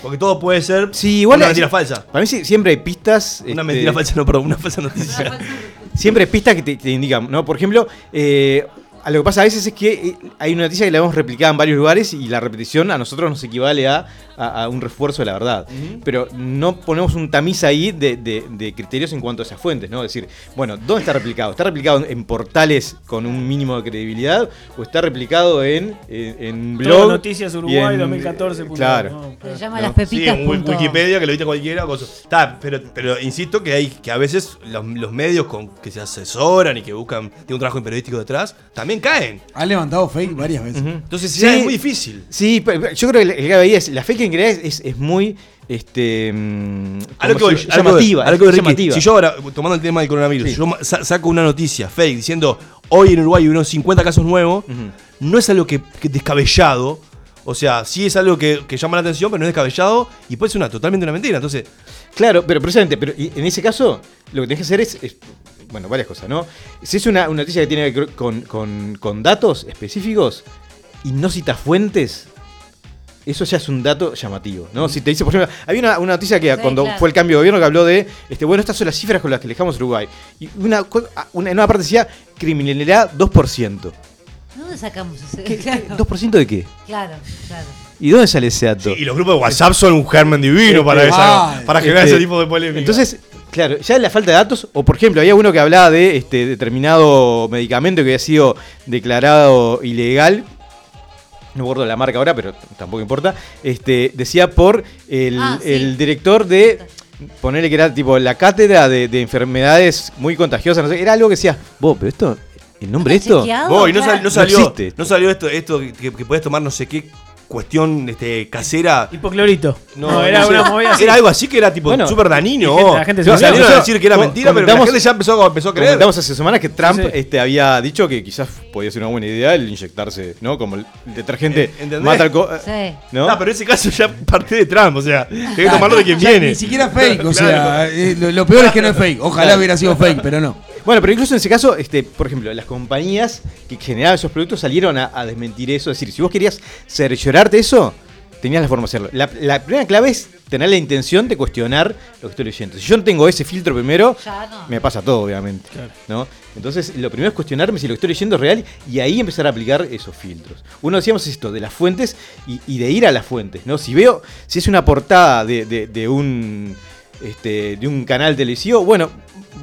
Speaker 5: Porque todo puede ser
Speaker 4: Sí, igual
Speaker 5: una mentira falsa.
Speaker 4: Para mí sí- siempre hay pistas.
Speaker 5: Una
Speaker 4: este,
Speaker 5: mentira falsa, no, perdón, una falsa noticia. *laughs*
Speaker 4: Siempre hay pistas que te, te indican, ¿no? Por ejemplo, eh, a lo que pasa a veces es que eh, hay una noticia que la hemos replicado en varios lugares y la repetición a nosotros nos equivale a, a- a un refuerzo de la verdad. Pero no ponemos un tamiz ahí de, de- de criterios en cuanto a esas fuentes, ¿no? Es decir, bueno, ¿dónde está replicado? ¿Está replicado en portales con un mínimo de credibilidad o está replicado en, en, en
Speaker 1: Todo
Speaker 4: blog?
Speaker 1: Noticias Uruguay
Speaker 4: en-
Speaker 1: 2014. punto
Speaker 4: Claro.
Speaker 1: com.
Speaker 2: Se llama
Speaker 4: No.
Speaker 2: las
Speaker 5: Sí,
Speaker 2: pepitas.
Speaker 5: en
Speaker 2: punto-
Speaker 5: Wikipedia que lo viste cualquiera cosa. Está, pero, pero insisto que hay que a veces los, los medios con, que se asesoran y que buscan, tiene un trabajo periodístico detrás, también caen.
Speaker 3: Han levantado fake varias veces.
Speaker 5: Entonces
Speaker 4: Sí.
Speaker 5: ya es muy difícil.
Speaker 4: Sí, pero yo creo que el ahí es la fake en realidad es, es muy este mm,
Speaker 5: A lo que voy, que
Speaker 4: llamativa,
Speaker 5: a lo que
Speaker 4: llamativa.
Speaker 5: Si yo ahora, tomando el tema del coronavirus, yo saco una noticia fake diciendo hoy en Uruguay hubo 50 casos nuevos, no es algo que, que descabellado. O sea, sí es algo que, que llama la atención, pero no es descabellado y puede ser una, totalmente una mentira. Entonces,
Speaker 4: Claro, pero precisamente, pero en ese caso, lo que tenés que hacer es, es- bueno, varias cosas, ¿no? Si es una, una noticia que tiene que ver con, con- con datos específicos y no cita fuentes, eso ya es un dato llamativo, ¿no? Si te dice, por ejemplo, había una, una noticia que
Speaker 2: Sí,
Speaker 4: cuando
Speaker 2: claro.
Speaker 4: fue el cambio de gobierno que habló de, este, bueno, estas son las cifras con las que dejamos Uruguay. Y una, una- en una parte decía criminalidad 2%.
Speaker 2: ¿De ¿Dónde sacamos ese? Claro.
Speaker 4: ¿2% de qué?
Speaker 2: Claro, claro.
Speaker 4: ¿Y dónde sale ese dato?
Speaker 5: y los grupos de WhatsApp son un germen divino para, esa-
Speaker 4: Ah,
Speaker 5: para generar
Speaker 4: este,
Speaker 5: ese tipo de polémica.
Speaker 4: Entonces, claro, ya la falta de datos, o por ejemplo, había uno que hablaba de este determinado medicamento que había sido declarado ilegal. No me acuerdo la marca ahora, pero tampoco importa. Este, decía por el,
Speaker 2: Ah, sí.
Speaker 4: el director de. Ponerle que era tipo la cátedra de, de enfermedades muy contagiosas, no sé, era algo que decía, vos, pero esto, el nombre de esto.
Speaker 2: chequeado?
Speaker 5: Vos, y no, sal- no
Speaker 4: No
Speaker 5: salió, no salió esto, esto que, que podés tomar no sé qué cuestión este, casera.
Speaker 1: Hipoclorito.
Speaker 5: No,
Speaker 1: No, era
Speaker 5: no sé.
Speaker 1: una movida así.
Speaker 5: Era algo así que era tipo
Speaker 4: Bueno,
Speaker 5: súper
Speaker 1: gente- la gente se
Speaker 5: salieron a decir que era mentira, pero la gente ya empezó, empezó a creer.
Speaker 4: Comentamos hace semanas que Trump
Speaker 1: Sí, sí.
Speaker 4: Este, había dicho que quizás podía ser una buena idea el inyectarse, ¿no? Como el detergente
Speaker 5: ¿Entendés?
Speaker 4: mata al co-
Speaker 2: Sí.
Speaker 4: ¿no?
Speaker 5: Ah, pero en ese caso ya parte de Trump, o sea, tenés que tomarlo de quien viene.
Speaker 3: Ni siquiera fake, o
Speaker 5: Claro.
Speaker 3: sea, eh, lo, lo peor es que no es fake. Ojalá
Speaker 4: Claro.
Speaker 3: hubiera sido fake, pero no.
Speaker 4: Bueno, pero incluso en ese caso, este, por ejemplo, las compañías que generaban esos productos salieron a, a desmentir eso. Es decir, si vos querías cerciorarte eso, tenías la forma de hacerlo. La, la primera clave es tener la intención de cuestionar lo que estoy leyendo. Si yo no tengo ese filtro primero,
Speaker 2: no.
Speaker 4: me pasa todo, obviamente. ¿no? Entonces, lo primero es cuestionarme si lo que estoy leyendo es real y ahí empezar a aplicar esos filtros. Uno decíamos esto, de las fuentes y, y de ir a las fuentes. ¿no? Si veo, si es una portada de, de- de un este, de un canal televisivo, bueno,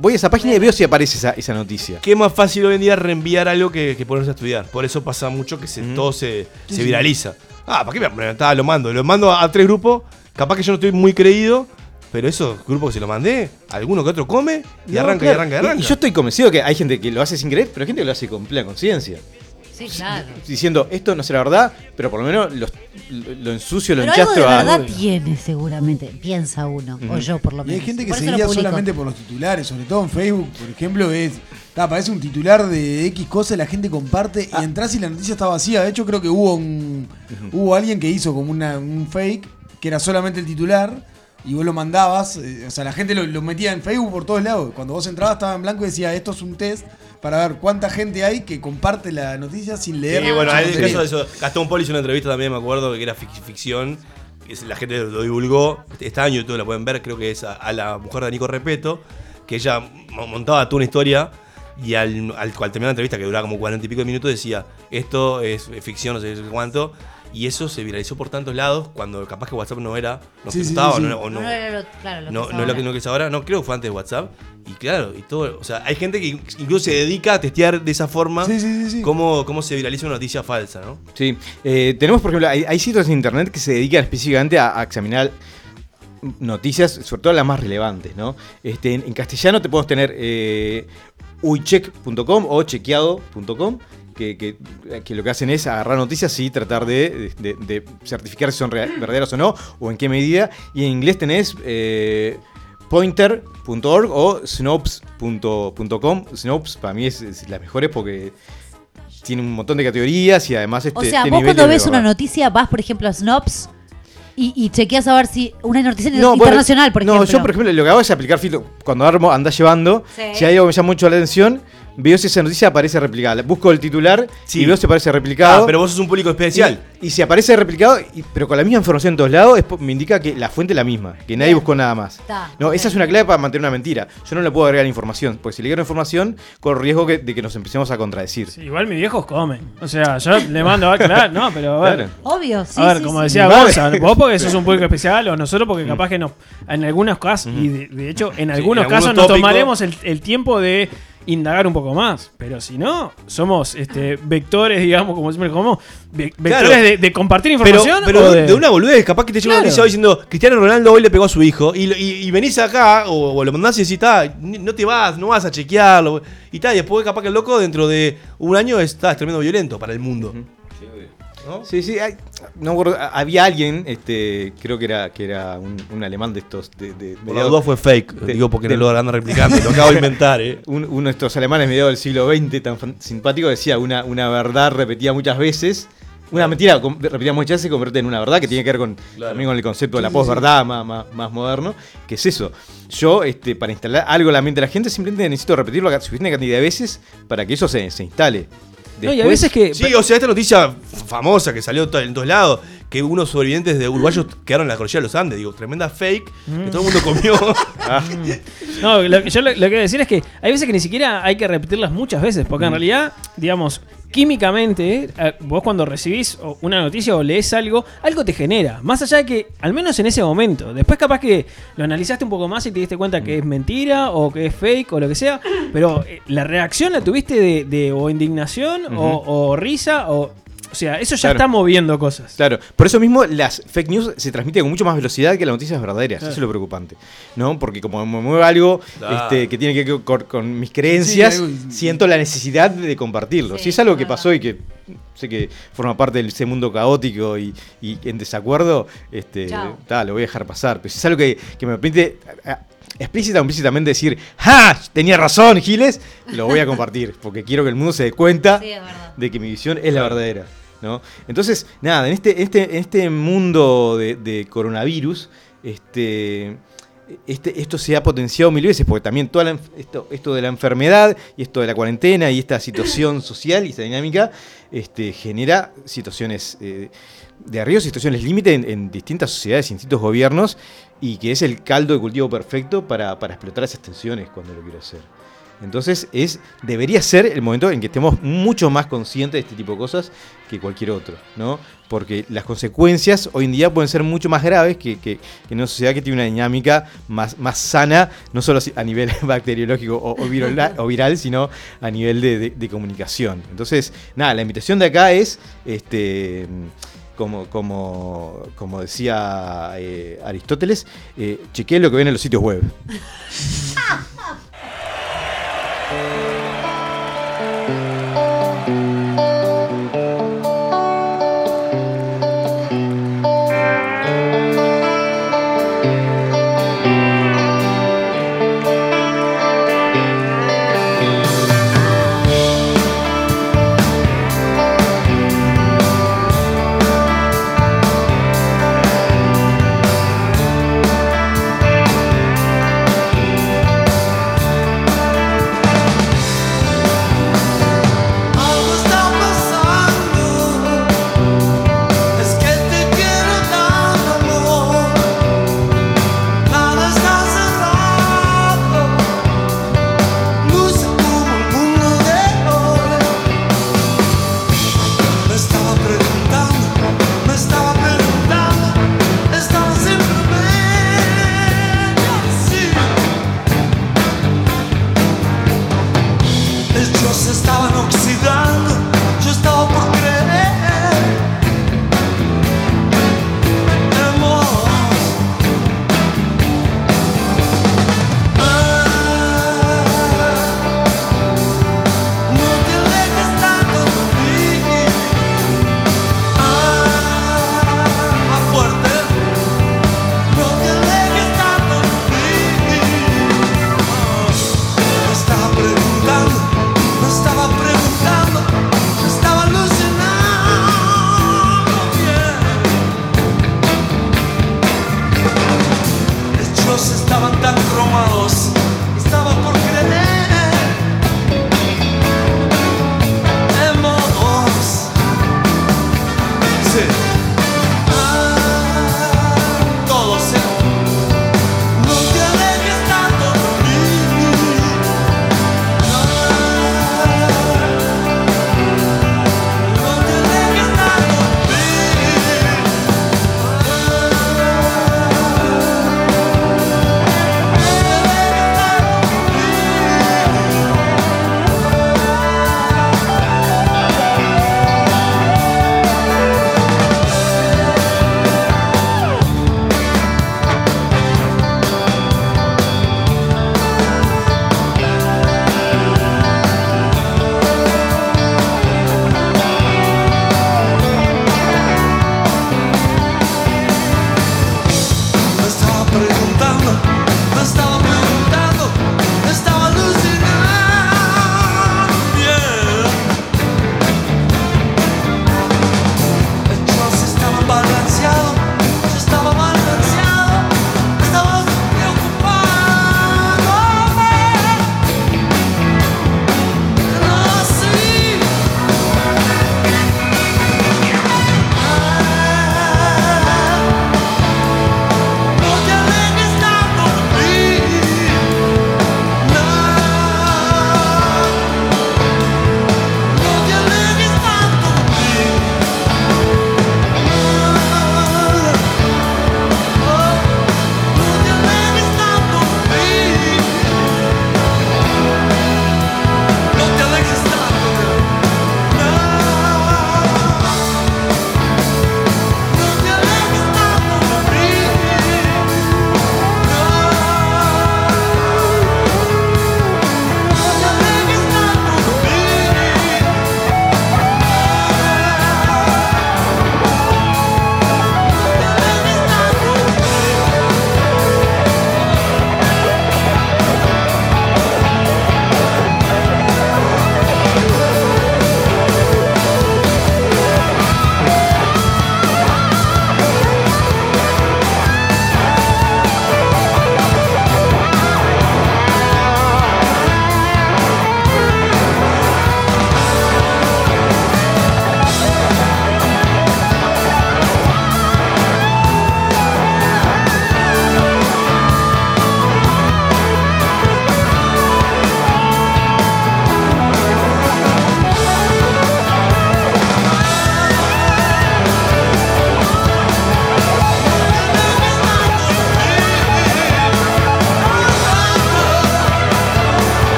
Speaker 4: voy a esa página y veo si aparece esa, esa noticia.
Speaker 5: Qué más fácil hoy en día reenviar algo que, que ponerse a estudiar. Por eso pasa mucho que se, todo se,
Speaker 3: Sí,
Speaker 5: se
Speaker 3: sí.
Speaker 5: viraliza. Ah, ¿para qué me preguntaba? Lo mando. Lo mando a, a tres grupos. Capaz que yo no estoy muy creído. Pero esos grupos que se lo mandé, alguno que otro come y
Speaker 4: No,
Speaker 5: arranca
Speaker 4: claro.
Speaker 5: y arranca y arranca.
Speaker 4: Y yo estoy convencido que hay gente que lo hace sin creer, pero hay gente que lo hace con plena conciencia.
Speaker 2: Sí, claro.
Speaker 4: Diciendo, esto no será verdad, pero por lo menos lo, lo- lo ensucio, lo
Speaker 2: Pero algo de
Speaker 4: enchastro a.
Speaker 2: verdad tiene seguramente, piensa uno, o yo por lo
Speaker 3: Y
Speaker 2: menos.
Speaker 3: hay gente que
Speaker 2: Por
Speaker 3: seguía solamente por los titulares, sobre todo en Facebook, por ejemplo, es. ta, aparece un titular de X cosa, la gente comparte
Speaker 4: Ah.
Speaker 3: y entras y la noticia está vacía. De hecho, creo que hubo un. Hubo alguien que hizo como una, un fake, que era solamente el titular, y vos lo mandabas. eh, o sea, la gente lo, lo metía en Facebook por todos lados. Cuando vos entrabas estaba en blanco y decía, esto es un test para ver cuánta gente hay que comparte la noticia sin leer.
Speaker 5: Sí, bueno, hay caso de eso. Gastón Poli hizo una entrevista también, me acuerdo, que era fic- ficción. La gente lo divulgó. Está en YouTube, la pueden ver. Creo que es a, a la mujer de Nico Repeto. Que ella mo- montaba toda una historia. Y al, al, al terminar la entrevista, que duraba como cuarenta y pico de minutos, decía: Esto es ficción, no sé cuánto. Y eso se viralizó por tantos lados. Cuando capaz que WhatsApp no era. No
Speaker 3: Sí,
Speaker 5: estaba,
Speaker 3: sí, sí.
Speaker 5: o no, o no-
Speaker 2: No era lo- claro, lo que
Speaker 5: no,
Speaker 2: es
Speaker 5: no es lo que,
Speaker 2: ahora.
Speaker 5: no que es ahora, no, creo que fue antes de WhatsApp. Y claro, y todo, o sea, hay gente que incluso se dedica a testear de esa forma
Speaker 3: Sí, sí, sí, sí.
Speaker 5: Cómo, cómo se viraliza una noticia falsa, ¿no?
Speaker 4: Sí. Eh, tenemos, por ejemplo, hay, hay sitios en internet que se dedican específicamente a, a examinar noticias, sobre todo las más relevantes, ¿no? Este, en, en castellano te podemos tener eh, uycheck.com o chequeado.com. Que, que- que lo que hacen es agarrar noticias y tratar de, de- de certificar si son verdaderas o no, o en qué medida. Y en inglés tenés eh, pointer.org o snopes.com. Snopes para mí es, es la mejor porque tiene un montón de categorías y además este,
Speaker 2: O sea, vos cuando ves una noticia, vas, por ejemplo, a Snops y, y chequeas a ver si una noticia
Speaker 4: No, bueno,
Speaker 2: internacional, por
Speaker 4: no,
Speaker 2: ejemplo.
Speaker 4: yo por ejemplo lo que hago es aplicar filtro. Cuando armo, andás llevando,
Speaker 2: Sí.
Speaker 4: si hay algo que me llama mucho la atención, veo si esa noticia aparece replicada. Busco el titular
Speaker 5: Sí.
Speaker 4: y veo si aparece replicado.
Speaker 5: Ah, pero vos sos un público especial.
Speaker 4: Y, y si aparece replicado, y- pero con la misma información en todos lados, es me indica que la fuente es la misma, que nadie buscó nada más.
Speaker 2: Está,
Speaker 4: No, esa es una clave para mantener una mentira. Yo no le puedo agregar información, porque si le agrego información, corro riesgo que- de que nos empecemos a contradecir.
Speaker 1: Igual mis viejos comen. O sea, yo le mando a claro, no, pero a ver.
Speaker 4: Claro.
Speaker 2: Obvio, sí.
Speaker 1: a ver,
Speaker 2: sí,
Speaker 1: como
Speaker 2: sí.
Speaker 1: decía
Speaker 4: Vale.
Speaker 1: Gonza, vos porque sos un público *laughs* especial o nosotros porque capaz que no, en algunos casos, y de, de hecho en algunos
Speaker 5: en
Speaker 1: casos
Speaker 5: algunos
Speaker 1: nos
Speaker 5: tópicos.
Speaker 1: tomaremos el, el tiempo de indagar un poco más. Pero si no, somos este, vectores, digamos, como siempre como ve- vectores
Speaker 5: Claro.
Speaker 1: de, de compartir información.
Speaker 5: pero de... una boludez, capaz que te llega
Speaker 1: Claro.
Speaker 5: noticia diciendo Cristiano Ronaldo hoy le pegó a su hijo y, y- y venís acá o, o lo mandás y decís, "Ta, ni- no te vas, no vas a chequearlo. Y tal, y después capaz que el loco dentro de un año está es tremendo violento para el mundo.
Speaker 4: Sí, sí, hay- no me acuerdo, había alguien, este, creo que era, que era un, un alemán de estos. De, de,
Speaker 5: la duda fue fake, digo porque no lo andan replicando, lo acabo de inventar, eh. *laughs*
Speaker 4: Un- uno de estos alemanes mediados del siglo XX, tan simpático, decía una, una verdad repetida muchas veces. Una mentira repetida muchas veces se convierte en una verdad que tiene que ver con, también con el concepto de la
Speaker 5: Sí,
Speaker 4: posverdad más, más, más moderno. que es eso? Yo, este, para instalar algo en la mente de la gente, simplemente necesito repetirlo la suficiente cantidad de veces para que eso se, se instale.
Speaker 1: No, y a veces que-
Speaker 5: Sí, o sea, esta noticia famosa que salió en todos lados, que unos sobrevivientes de uruguayos quedaron en la cordillera de los Andes, digo, tremenda fake, que todo el mundo comió. *laughs*
Speaker 4: Ah.
Speaker 1: No, lo, que yo lo, lo que quiero decir es que hay veces que ni siquiera hay que repetirlas muchas veces, porque en realidad, digamos, químicamente, eh, vos cuando recibís una noticia o lees algo, algo te genera. Más allá de que, al menos en ese momento, después capaz que lo analizaste un poco más y te diste cuenta que es mentira o que es fake o lo que sea, pero eh, la reacción la tuviste de, de o indignación o, o risa o... O sea, eso ya
Speaker 4: Claro.
Speaker 1: está moviendo cosas.
Speaker 4: Claro, por eso mismo las fake news se transmiten con mucho más velocidad que las noticias verdaderas.
Speaker 1: Claro.
Speaker 4: Eso es lo preocupante. ¿no? Porque como me mueve algo
Speaker 5: Claro.
Speaker 4: este, que tiene que ver con, con mis creencias,
Speaker 3: Sí, algo-
Speaker 4: siento la necesidad de compartirlo. si es algo que pasó y que sé que forma parte de ese mundo caótico y, y en desacuerdo, este, ta, lo voy a dejar pasar. Pero si es algo que, que me permite a- explícita o implícitamente decir, ¡ja! Tenía razón, Giles, lo voy a compartir. *laughs* Porque quiero que el mundo se dé cuenta
Speaker 2: Sí,
Speaker 4: de que mi visión es la verdadera. ¿no? Entonces, nada, en este, este, en este mundo de, de coronavirus, este, este, esto se ha potenciado mil veces, porque también toda la esto, esto de la enfermedad y esto de la cuarentena y esta situación *laughs* social y esta dinámica este, genera situaciones eh, de arriesgo, situaciones límite en, en distintas sociedades y distintos gobiernos, y que es el caldo de cultivo perfecto para, para explotar esas tensiones cuando lo quiero hacer. Entonces es, debería ser el momento en que estemos mucho más conscientes de este tipo de cosas que cualquier otro, ¿no? Porque las consecuencias hoy en día pueden ser mucho más graves que, que- que en una sociedad que tiene una dinámica más, más sana, no solo a nivel *laughs* bacteriológico o, o virola- *laughs* o viral, sino a nivel de, de- de comunicación. Entonces, nada, la invitación de acá es, este, como, como, como decía eh, Aristóteles, eh, chequeen lo que ven en los sitios web. *laughs*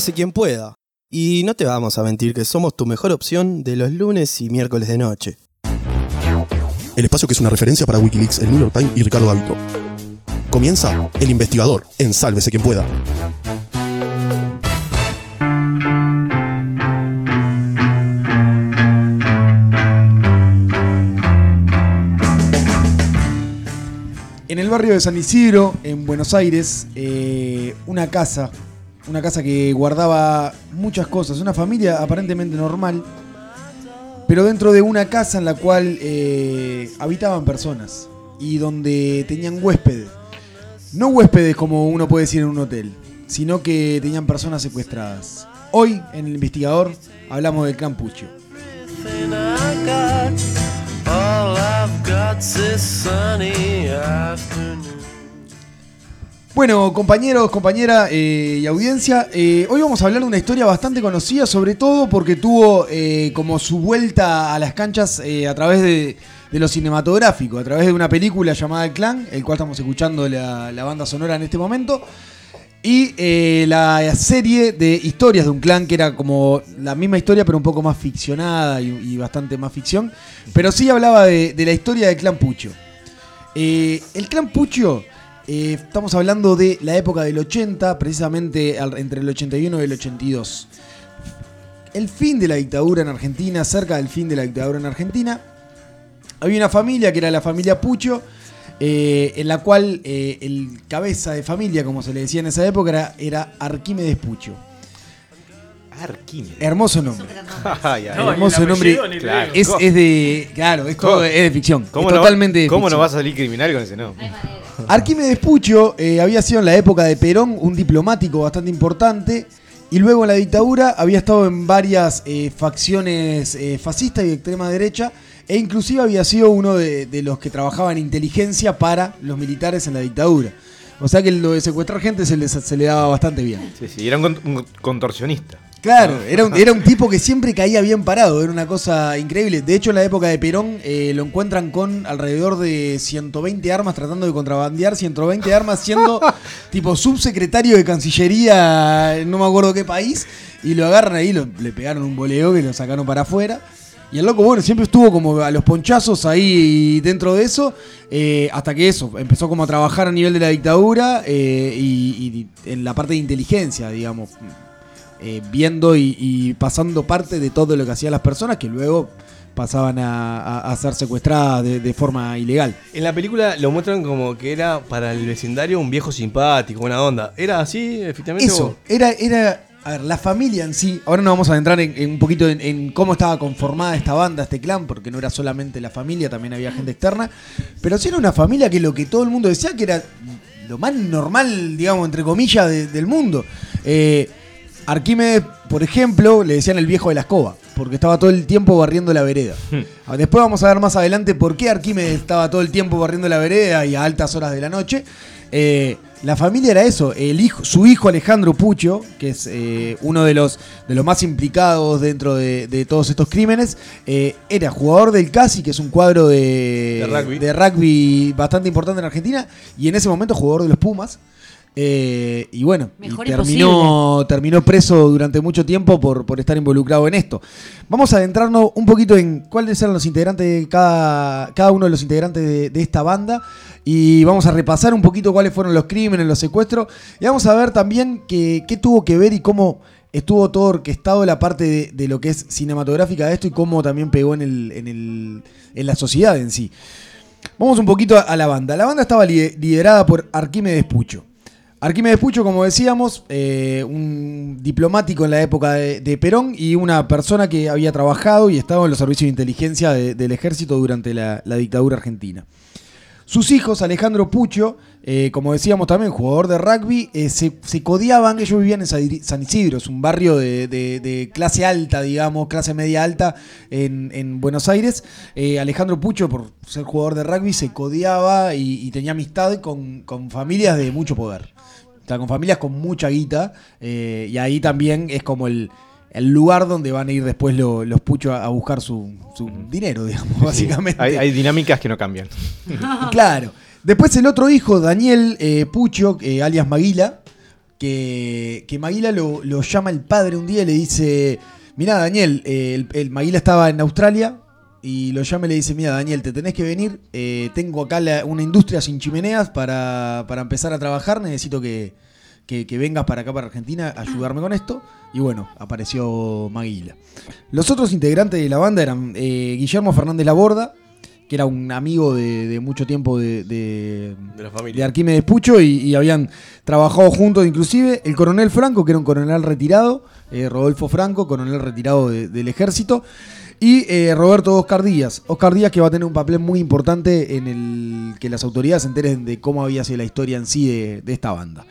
Speaker 11: Sálvese quien pueda. Y no te vamos a mentir que somos tu mejor opción de los lunes y miércoles de noche.
Speaker 19: El espacio que es una referencia para Wikileaks, el New York Times y Ricardo Davito. Comienza El Investigador en Sálvese quien pueda.
Speaker 3: En el barrio de San Isidro, en Buenos Aires, eh, una casa, una casa que guardaba muchas cosas, una familia aparentemente normal, pero dentro de una casa en la cual eh, habitaban personas y donde tenían huéspedes. No huéspedes como uno puede decir en un hotel, sino que tenían personas secuestradas. Hoy, en el investigador, hablamos del clan. Bueno, compañeros, compañera eh, y audiencia, eh, hoy vamos a hablar de una historia bastante conocida, sobre todo porque tuvo eh, como su vuelta a las canchas a través de, lo cinematográfico, a través de una película llamada El Clan, el cual estamos escuchando la, banda sonora en este momento, y la serie de historias de un clan que era como la misma historia pero un poco más ficcionada y, bastante más ficción, pero sí hablaba de, de la historia del clan Pucho. El clan Pucho, eh, estamos hablando de la época del 80, precisamente entre el 81 y el 82. El fin de la dictadura en Argentina, cerca del fin de la dictadura en Argentina, había una familia que era la familia Pucho, eh, en la cual eh, el cabeza de familia, como se le decía en esa época, era, era Arquímedes Pucho.
Speaker 4: Arquímedes.
Speaker 3: Hermoso nombre. *laughs*
Speaker 4: Ay, ay.
Speaker 1: No, y
Speaker 3: Hermoso
Speaker 1: el
Speaker 3: nombre.
Speaker 1: apellido, ni te
Speaker 4: Claro.
Speaker 1: digo.
Speaker 3: Es, es de. Claro, es, todo- es de ficción.
Speaker 4: ¿Cómo
Speaker 3: es
Speaker 4: no va-
Speaker 3: totalmente de
Speaker 4: ¿Cómo no
Speaker 3: ficción.
Speaker 4: va a salir criminal con ese nombre? *laughs*
Speaker 3: Arquímedes Pucho eh, había sido en la época de Perón un diplomático bastante importante y luego en la dictadura había estado en varias eh, facciones eh, fascistas y de extrema derecha e inclusive había sido uno de, de los que trabajaba en inteligencia para los militares en la dictadura. O sea que lo de secuestrar gente se, les- se le daba bastante bien.
Speaker 4: Sí, sí, era un, con- un contorsionista.
Speaker 3: Claro, era un, era un tipo que siempre caía bien parado, era una cosa increíble. De hecho, en la época de Perón eh, lo encuentran con alrededor de 120 armas tratando de contrabandear, 120 armas siendo *laughs* tipo subsecretario de Cancillería, en no me acuerdo qué país, y lo agarran ahí, lo- le pegaron un boleo que lo sacaron para afuera. Y el loco, bueno, siempre estuvo como a los ponchazos ahí dentro de eso, eh, hasta que eso, empezó como a trabajar a nivel de la dictadura eh, y, y en la parte de inteligencia, digamos eh, viendo y, y pasando parte de todo lo que hacían las personas que luego pasaban a, a- a ser secuestradas de, de forma ilegal.
Speaker 5: En la película lo muestran como que era para el vecindario un viejo simpático, buena onda. ¿Era así, efectivamente?
Speaker 3: Eso, era, era, a ver, la familia en sí, ahora nos vamos a adentrar en, en un poquito en, en cómo estaba conformada esta banda, este clan, porque no era solamente la familia, también había gente externa, pero sí era una familia que lo que todo el mundo decía que era lo más normal, digamos, entre comillas, de- del mundo. Eh, Arquímedes, por ejemplo, le decían el viejo de la escoba, porque estaba todo el tiempo barriendo la vereda. Ah, Después vamos a ver más adelante por qué Arquímedes estaba todo el tiempo barriendo la vereda y a altas horas de la noche. Eh, la familia era eso, el hijo, su hijo Alejandro Pucho, que es eh, uno de los, de los más implicados dentro de, de todos estos crímenes, eh, era jugador del CASI, que es un cuadro de,
Speaker 5: De rugby.
Speaker 3: de rugby bastante importante en Argentina, y en ese momento jugador de los Pumas. Eh, y bueno, y terminó, terminó preso durante mucho tiempo por, por estar involucrado en esto. Vamos a adentrarnos un poquito en cuáles eran los integrantes de cada, cada uno de los integrantes de, de esta banda. Y vamos a repasar un poquito cuáles fueron los crímenes, los secuestros. Y vamos a ver también qué tuvo que ver y cómo estuvo todo orquestado la parte de, de lo que es cinematográfica de esto y cómo también pegó en, el, en, el- en la sociedad en sí. Vamos un poquito a, a la banda. La banda estaba li- liderada por Arquímedes Pucho. Arquímedes Pucho, como decíamos, eh, un diplomático en la época de, Perón y una persona que había trabajado y estado en los servicios de inteligencia de- del ejército durante la, dictadura argentina. Sus hijos, Alejandro Pucho, eh, como decíamos también, jugador de rugby, eh, se, se codeaban, ellos vivían en Sa- San Isidro, es un barrio de, clase alta, digamos, clase media alta en, en Buenos Aires. Alejandro Pucho, por ser jugador de rugby, se codeaba y, tenía amistad con familias de mucho poder. Sea, con familias con mucha guita, eh, y ahí también es como el, el lugar donde van a ir después lo- los Puchos a, a buscar su, su dinero, *laughs* digamos, básicamente.
Speaker 4: Hay, hay dinámicas que no cambian. *laughs*
Speaker 3: Claro. Después el otro hijo, Daniel eh, Pucho, eh, alias Maguila, que, que Maguila lo, lo llama el padre un día y le dice, mira Daniel, eh, el, el Maguila estaba en Australia y lo llama y le dice, mira Daniel, te tenés que venir, eh, tengo acá la- una industria sin chimeneas para, para empezar a trabajar, necesito que, que- que vengas para acá, para Argentina, a ayudarme con esto. Y bueno, apareció Maguila. Los otros integrantes de la banda eran eh, Guillermo Fernández Laborda, que era un amigo de, de mucho tiempo de, de,
Speaker 5: De la familia.
Speaker 3: de Arquímedes Pucho y, y habían trabajado juntos inclusive. El coronel Franco, que era un coronel retirado, eh, Rodolfo Franco, coronel retirado de- del ejército. Y eh, Roberto Oscar Díaz. Oscar Díaz que va a tener un papel muy importante en el que las autoridades se enteren de cómo había sido la historia en sí de, esta banda.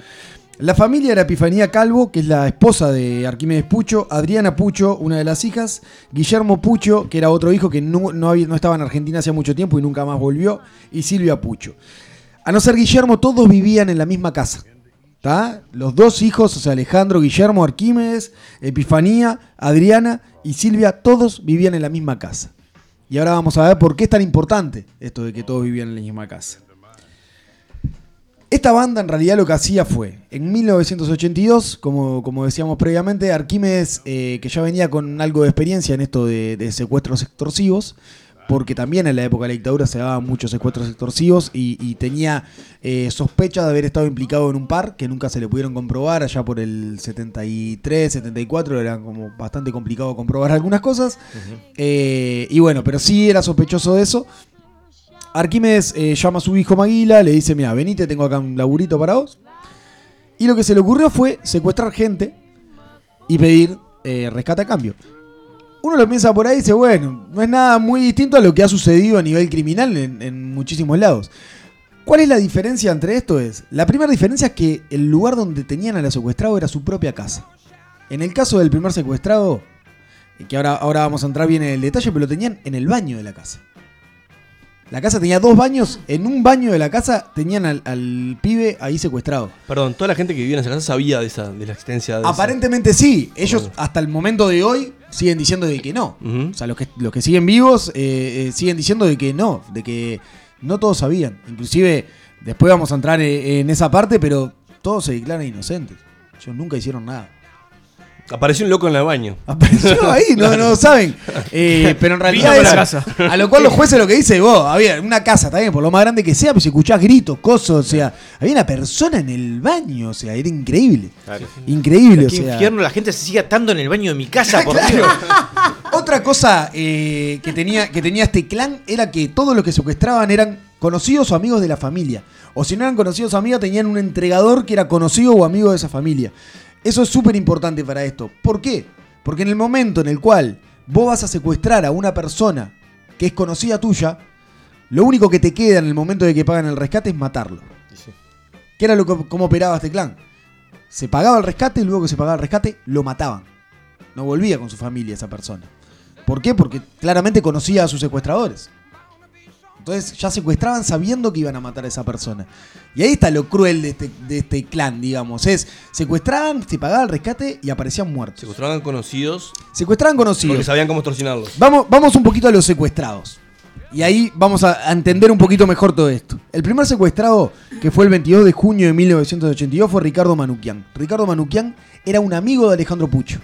Speaker 3: La familia era Epifanía Calvo, que es la esposa de Arquímedes Pucho, Adriana Pucho, una de las hijas, Guillermo Pucho, que era otro hijo que no, no había- no estaba en Argentina hacía mucho tiempo y nunca más volvió, y Silvia Pucho. A no ser Guillermo, todos vivían en la misma casa. ¿tá? Los dos hijos, o sea, Alejandro, Guillermo, Arquímedes, Epifanía, Adriana y Silvia, todos vivían en la misma casa. Y ahora vamos a ver por qué es tan importante esto de que todos vivían en la misma casa. Esta banda en realidad lo que hacía fue, en 1982, como, como decíamos previamente, Arquímedes, eh, que ya venía con algo de experiencia en esto de, de secuestros extorsivos, porque también en la época de la dictadura se daban muchos secuestros extorsivos y, y tenía eh, sospecha de haber estado implicado en un par que nunca se le pudieron comprobar, allá por el 73, 74, era como bastante complicado comprobar algunas cosas. Eh, y bueno, pero sí era sospechoso de eso. Arquímedes eh, llama a su hijo Maguila, le dice, mira, venite, tengo acá un laburito para vos. Y lo que se le ocurrió fue secuestrar gente y pedir eh, rescate a cambio. Uno lo piensa por ahí y dice, bueno, no es nada muy distinto a lo que ha sucedido a nivel criminal en, en muchísimos lados. ¿Cuál es la diferencia entre esto? Es, la primera diferencia es que el lugar donde tenían a la secuestrado era su propia casa. En el caso del primer secuestrado, que ahora, ahora vamos a entrar bien en el detalle, pero lo tenían en el baño de la casa. La casa tenía dos baños, en un baño de la casa tenían al, al pibe ahí secuestrado.
Speaker 5: Perdón, toda la gente que vivía en esa casa sabía de, esa, de la existencia de esa-
Speaker 3: Aparentemente sí, ellos hasta el momento de hoy siguen diciendo de que no. O sea, los que, los que siguen vivos eh, eh, siguen diciendo de que no, de que no todos sabían. Inclusive, después vamos a entrar eh, en esa parte, pero todos se declaran inocentes. Ellos nunca hicieron nada.
Speaker 5: Apareció un loco en el baño. *laughs*
Speaker 3: Apareció ahí, no, no saben. *laughs* Eh, pero en realidad es-
Speaker 5: casa.
Speaker 3: a lo cual los jueces lo que dicen, vos, había una casa también, por lo más grande que sea, si escuchás gritos, cosas, o sea, había una persona en el baño, o sea, era increíble. Increíble, o
Speaker 4: Qué
Speaker 3: sea.
Speaker 4: infierno la gente se sigue atando en el baño de mi casa, por Dios. *laughs*
Speaker 3: Otra cosa eh, que, tenía, que tenía este clan era que todos los que secuestraban eran conocidos o amigos de la familia. O si no eran conocidos o amigos, tenían un entregador que era conocido o amigo de esa familia. Eso es súper importante para esto. ¿Por qué? Porque en el momento en el cual vos vas a secuestrar a una persona que es conocida tuya, lo único que te queda en el momento de que pagan el rescate es matarlo. ¿Qué era lo que, cómo operaba este clan? Se pagaba el rescate y luego que se pagaba el rescate, lo mataban. No volvía con su familia esa persona. ¿Por qué? Porque claramente conocía a sus secuestradores. Entonces ya secuestraban sabiendo que iban a matar a esa persona. Y ahí está lo cruel de este, de este clan, digamos. Es, secuestraban, se pagaba el rescate y aparecían muertos.
Speaker 5: Secuestraban conocidos.
Speaker 3: Secuestraban conocidos.
Speaker 5: Porque sabían cómo extorsionarlos.
Speaker 3: Vamos, vamos un poquito a los secuestrados. Y ahí vamos a a entender un poquito mejor todo esto. El primer secuestrado, que fue el 22 de junio de 1982, fue Ricardo Manuquian. Ricardo Manuquian era un amigo de Alejandro Pucho.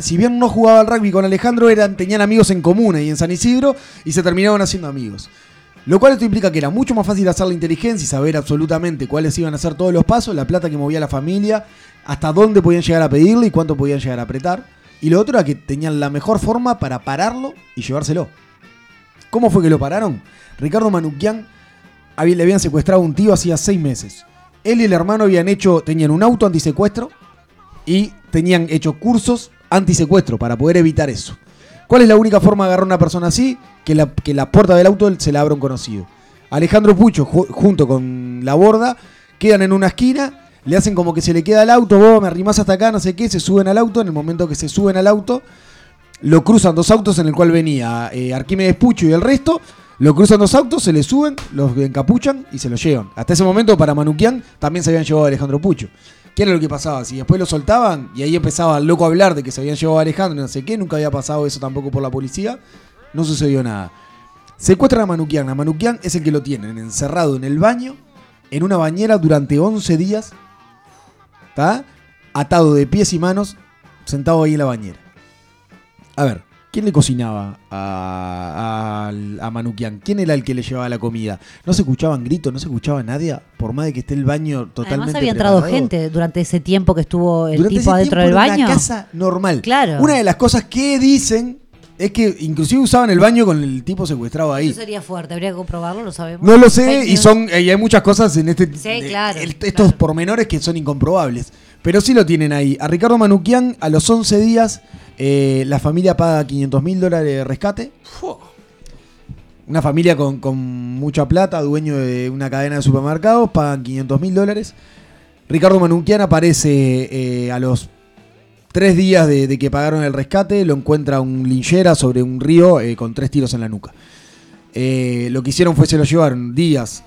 Speaker 3: Si bien no jugaba al rugby con Alejandro, eran, tenían amigos en común ahí en San Isidro y se terminaron haciendo amigos. Lo cual esto implica que era mucho más fácil hacer la inteligencia y saber absolutamente cuáles iban a ser todos los pasos, la plata que movía la familia, hasta dónde podían llegar a pedirle y cuánto podían llegar a apretar. Y lo otro era que tenían la mejor forma para pararlo y llevárselo. ¿Cómo fue que lo pararon? Ricardo Manuquian le habían secuestrado a un tío hacía seis meses. Él y el hermano habían hecho, tenían un auto antisecuestro y tenían hecho cursos antisecuestro para poder evitar eso. ¿Cuál es la única forma de agarrar a una persona así? Que la, que la puerta del auto se la abra un conocido. Alejandro Pucho, ju- junto con la borda, quedan en una esquina, le hacen como que se le queda el auto, vos me arrimás hasta acá, no sé qué, se suben al auto, en el momento que se suben al auto, lo cruzan dos autos en el cual venía eh, Arquímedes Pucho y el resto, lo cruzan dos autos, se le suben, los encapuchan y se lo llevan. Hasta ese momento para Manuquian también se habían llevado a Alejandro Pucho. ¿Qué era lo que pasaba? Si después lo soltaban y ahí empezaba el loco a hablar de que se habían llevado a Alejandro no sé qué, nunca había pasado eso tampoco por la policía, no sucedió nada. Secuestran a Manuquian. A Manuquian es el que lo tienen encerrado en el baño, en una bañera durante 11 días, ¿Está? Atado de pies y manos, sentado ahí en la bañera. A ver, ¿quién le cocinaba a, a, a Manukian? ¿Quién era el que le llevaba la comida? ¿No se escuchaban gritos? ¿No se escuchaba nadie? Por más de que esté el baño totalmente
Speaker 2: Además había entrado
Speaker 3: preparado.
Speaker 2: gente durante ese tiempo que estuvo el
Speaker 3: Durante
Speaker 2: tipo
Speaker 3: ese
Speaker 2: adentro
Speaker 3: tiempo
Speaker 2: del
Speaker 3: era
Speaker 2: baño.
Speaker 3: Una casa normal.
Speaker 2: Claro.
Speaker 3: Una de las cosas que dicen es que inclusive usaban el baño con el tipo secuestrado ahí.
Speaker 2: Eso sería fuerte, habría que comprobarlo, lo sabemos.
Speaker 3: No lo sé
Speaker 2: Fake
Speaker 3: y
Speaker 2: news.
Speaker 3: son y hay muchas cosas en este
Speaker 2: Sí,
Speaker 3: de-
Speaker 2: claro,
Speaker 3: el- estos pormenores que son incomprobables, pero sí lo tienen ahí. A Ricardo Manuquian a los 11 días eh, la familia paga 500 mil dólares de rescate. Una familia con, con mucha plata, dueño de una cadena de supermercados, pagan 500 mil dólares. Ricardo Manuquian aparece eh, a los tres días de, de que pagaron el rescate, lo encuentra un linchera sobre un río eh, con tres tiros en la nuca. Lo que hicieron fue se lo llevaron Díaz,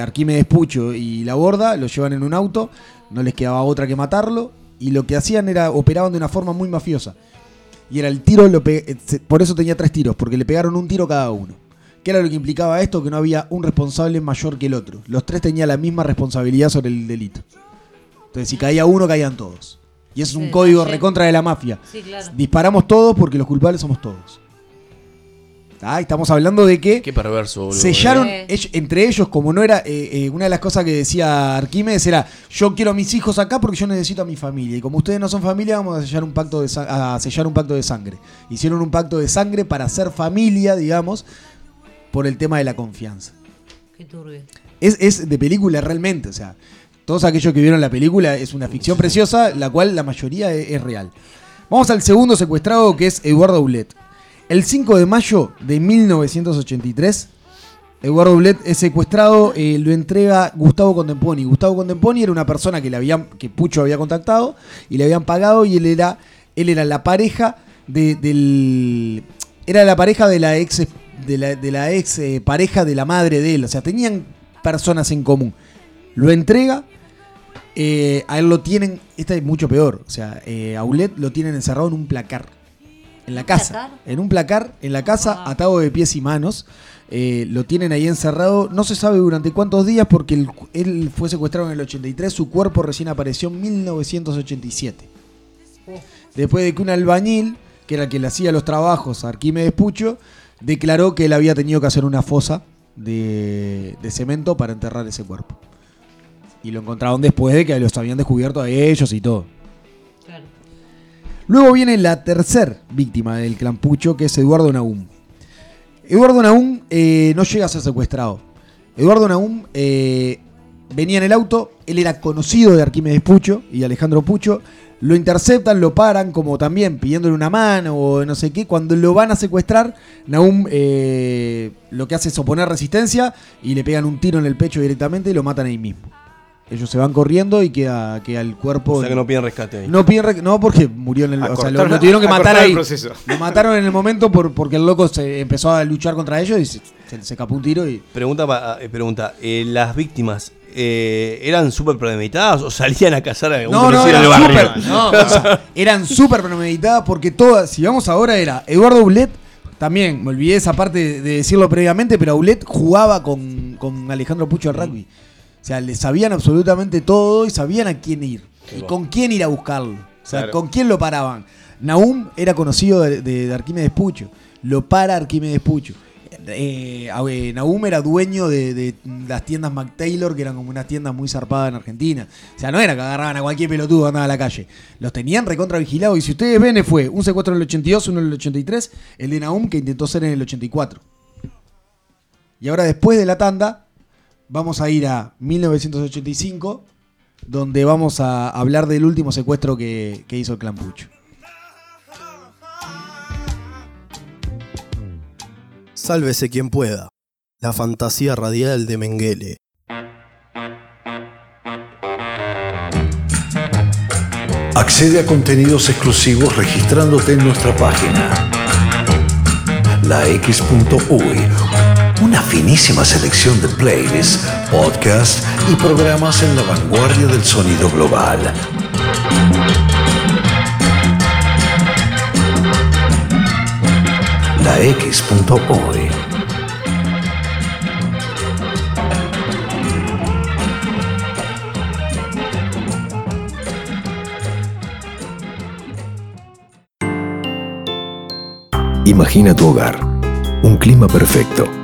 Speaker 3: Arquímedes Pucho y La Borda, lo llevan en un auto, no les quedaba otra que matarlo, y lo que hacían era, operaban de una forma muy mafiosa. Y era el tiro, lo pe- eh, por eso tenía tres tiros, porque le pegaron un tiro cada uno. ¿Qué era lo que implicaba esto? Que no había un responsable mayor que el otro. Los tres tenían la misma responsabilidad sobre el delito. Entonces, si caía uno, caían todos. Y eso es un
Speaker 2: Sí,
Speaker 3: código recontra de la mafia.
Speaker 2: Sí, claro.
Speaker 3: Disparamos todos porque los culpables somos todos. Ah, estamos hablando de que
Speaker 5: Qué perverso, boludo.
Speaker 3: sellaron
Speaker 5: eh.
Speaker 3: ellos- entre ellos, como no era eh, eh, una de las cosas que decía Arquímedes era yo quiero a mis hijos acá porque yo necesito a mi familia y como ustedes no son familia vamos a sellar un pacto de a sellar un pacto de sangre. Hicieron un pacto de sangre para ser familia, digamos, por el tema de la confianza.
Speaker 2: Qué turbio.
Speaker 3: Es, es de película realmente, o sea, todos aquellos que vieron la película es una ficción preciosa, la cual la mayoría es, es real. Vamos al segundo secuestrado que es Eduardo Ulet. El 5 de mayo de 1983, Eduardo Ulet es secuestrado, eh, lo entrega Gustavo Contemponi. Gustavo Contemponi era una persona que, le que Pucho había contactado y le habían pagado y él era, él era la pareja de. Era la pareja de la ex, de la, ex eh, pareja de la madre de él. O sea, tenían personas en común. Lo entrega, eh, a él lo tienen, esta es mucho peor, o sea, eh, a lo tienen encerrado en un placar, en la casa,
Speaker 2: placar?
Speaker 3: en un placar, en la casa, atado de pies y manos, eh, lo tienen ahí encerrado, no se sabe durante cuántos días porque él fue secuestrado en el 83, su cuerpo recién apareció en 1987. Después de que un albañil, que era el que le hacía los trabajos a Arquímedes Pucho, declaró que él había tenido que hacer una fosa de, de cemento para enterrar ese cuerpo. Y lo encontraron después de que los habían descubierto a ellos y todo. Luego viene la tercer víctima del clan Pucho, que es Eduardo Nahum. Eduardo Nahum eh, no llega a ser secuestrado. Eduardo Nahum eh, venía en el auto, él era conocido de Arquímedes Pucho y Alejandro Pucho. Lo interceptan, lo paran, como también pidiéndole una mano o no sé qué. Cuando lo van a secuestrar, Nahum eh, lo que hace es oponer resistencia y le pegan un tiro en el pecho directamente y lo matan ahí mismo. Ellos se van corriendo y queda, queda el cuerpo.
Speaker 5: O sea que no piden rescate ahí.
Speaker 3: No piden no porque murió en el. O sea, lo, tuvieron que matar ahí. Lo mataron en el momento por, porque el loco se empezó a luchar contra ellos y se, se, se escapó un tiro y.
Speaker 5: Pregunta, pa- eh, pregunta eh, ¿las víctimas eh, eran súper premeditadas o salían a cazar a un
Speaker 3: No, no, eran
Speaker 5: del barrio? *laughs*
Speaker 3: no, o sea, eran súper premeditadas porque todas, si vamos ahora, era Eduardo Ulet, también, me olvidé esa parte de, de decirlo previamente, pero Ulet jugaba con, con Alejandro Pucho al rugby. O sea, le sabían absolutamente todo y sabían a quién ir.
Speaker 5: Qué
Speaker 3: y
Speaker 5: bueno.
Speaker 3: con quién ir a buscarlo. O sea,
Speaker 5: Claro.
Speaker 3: con quién lo paraban. Nahum era conocido de, de- de Arquímedes Pucho. Lo para Arquímedes Pucho. Eh, eh, Nahum era dueño de, de las tiendas McTaylor, que eran como unas tiendas muy zarpadas en Argentina. O sea, no era que agarraban a cualquier pelotudo que andaba a la calle. Los tenían recontra vigilados. Y si ustedes ven, fue un secuestro en el 82, uno en el 83, el de Nahum que intentó ser en el 84. Y ahora, después de la tanda, vamos a ir a 1985, donde vamos a hablar del último secuestro que, que hizo el clan Pucho.
Speaker 11: Sálvese quien pueda. La fantasía radial de Mengele.
Speaker 18: Accede a contenidos exclusivos registrándote en nuestra página. lax.uy una finísima selección de playlists, podcasts y programas en la vanguardia del sonido global. La X.org
Speaker 13: Imagina tu hogar, un clima perfecto.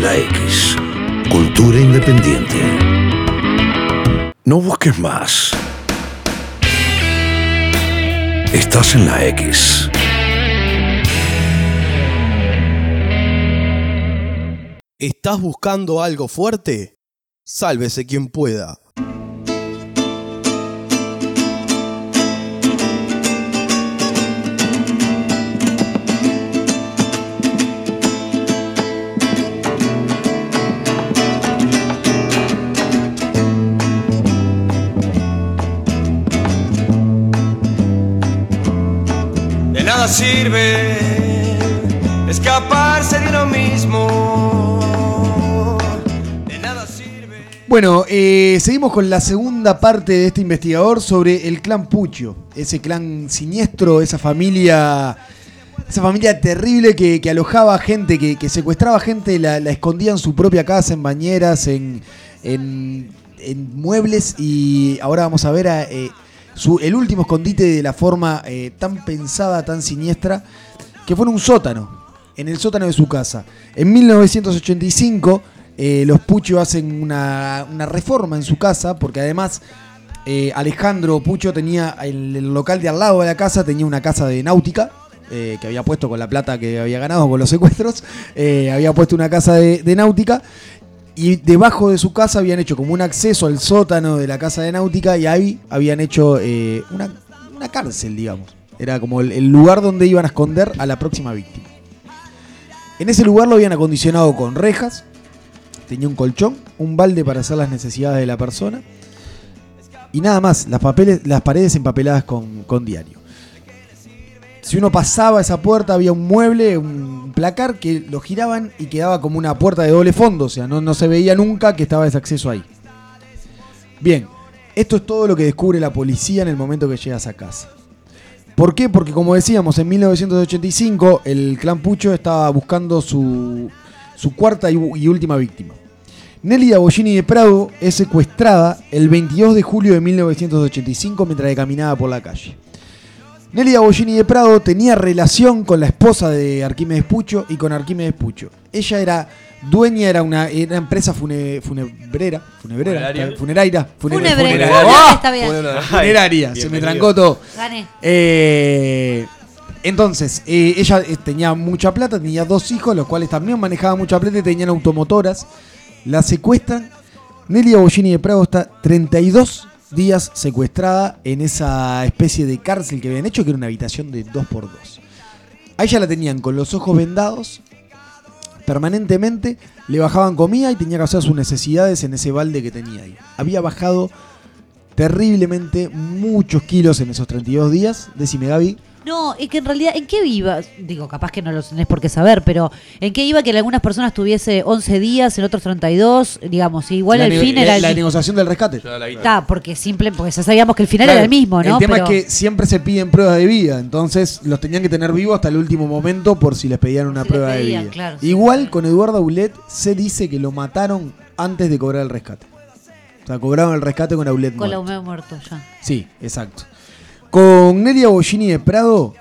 Speaker 18: La X. Cultura independiente. No busques más. Estás en la X.
Speaker 19: ¿Estás buscando algo fuerte? Sálvese quien pueda.
Speaker 20: Sirve escaparse de uno mismo. De nada sirve.
Speaker 3: Bueno, eh, seguimos con la segunda parte de este investigador sobre el clan Pucho. Ese clan siniestro, esa familia. Esa familia terrible que, alojaba gente, que, secuestraba gente, la, escondía en su propia casa, en bañeras, en muebles. Y ahora vamos a ver a, eh, su, el último escondite de la forma eh, tan pensada, tan siniestra, que fue en un sótano, en el sótano de su casa. En 1985, eh, los Pucho hacen una, reforma en su casa, porque además eh, Alejandro Pucho tenía, el, el local de al lado de la casa tenía una casa de náutica. eh, que había puesto con la plata que había ganado con los secuestros, había puesto una casa de náutica y debajo de su casa habían hecho como un acceso al sótano de la casa de náutica y ahí habían hecho eh, una, una cárcel, digamos. Era como el, lugar donde iban a esconder a la próxima víctima. En ese lugar lo habían acondicionado con rejas, tenía un colchón, un balde para hacer las necesidades de la persona y nada más, las, papeles, las paredes empapeladas con, con diario. Si uno pasaba esa puerta había un mueble, un placar que lo giraban y quedaba como una puerta de doble fondo, o sea, no, no se veía nunca que estaba ese acceso ahí. Bien, esto es todo lo que descubre la policía en el momento que llega a casa. ¿Por qué? Porque como decíamos, en 1985 el clan Pucho estaba buscando su, su cuarta y, última víctima. Nelly Dabollini de Prado es secuestrada el 22 de julio de 1985 mientras caminaba por la calle. Nelly Dabollini de Prado tenía relación con la esposa de Arquímedes Pucho y con Arquímedes Pucho. Ella era dueña, era una, era una empresa fune- funebrera, funebrera,
Speaker 1: Funeraria.
Speaker 3: funeraria, funeraria.
Speaker 2: Ah, está bien.
Speaker 3: Funeraria. Funeraria, se me trancó todo.
Speaker 2: Gané.
Speaker 3: Eh, entonces, eh, ella eh, tenía mucha plata, tenía dos hijos, los cuales también manejaban mucha plata y tenían automotoras. La secuestran. Nelly Abollini de Prado está 32 días secuestrada en esa especie de cárcel que habían hecho, que era una habitación de 2x2. A ella la tenían con los ojos vendados permanentemente, le bajaban comida y tenía que hacer sus necesidades en ese balde que tenía ahí. Había bajado terriblemente muchos kilos en esos 32 días. Decime, Gaby.
Speaker 2: No, es que en realidad, ¿en qué iba? Digo, capaz que no lo tenés por qué saber, pero ¿en qué iba que en algunas personas tuviese 11 días, en otros 32? Digamos, igual
Speaker 3: la
Speaker 2: el fin
Speaker 3: la-
Speaker 2: era el
Speaker 3: la negociación del rescate.
Speaker 2: Está, porque simple, porque ya sabíamos que el final
Speaker 3: Claro,
Speaker 2: era el mismo, ¿no?
Speaker 3: El tema
Speaker 2: Pero-
Speaker 3: es que siempre se piden pruebas de vida, entonces los tenían que tener vivos hasta el último momento por si les pedían una
Speaker 2: Si
Speaker 3: prueba
Speaker 2: pedían,
Speaker 3: de vida.
Speaker 2: claro, sí.
Speaker 3: Igual con Eduardo Aulet se dice que lo mataron antes de cobrar el rescate. O sea, cobraron el rescate con Aulet
Speaker 2: con la
Speaker 3: muerto.
Speaker 2: humedad muerto ya.
Speaker 3: Sí, exacto. Con Nelia Bollini de Prado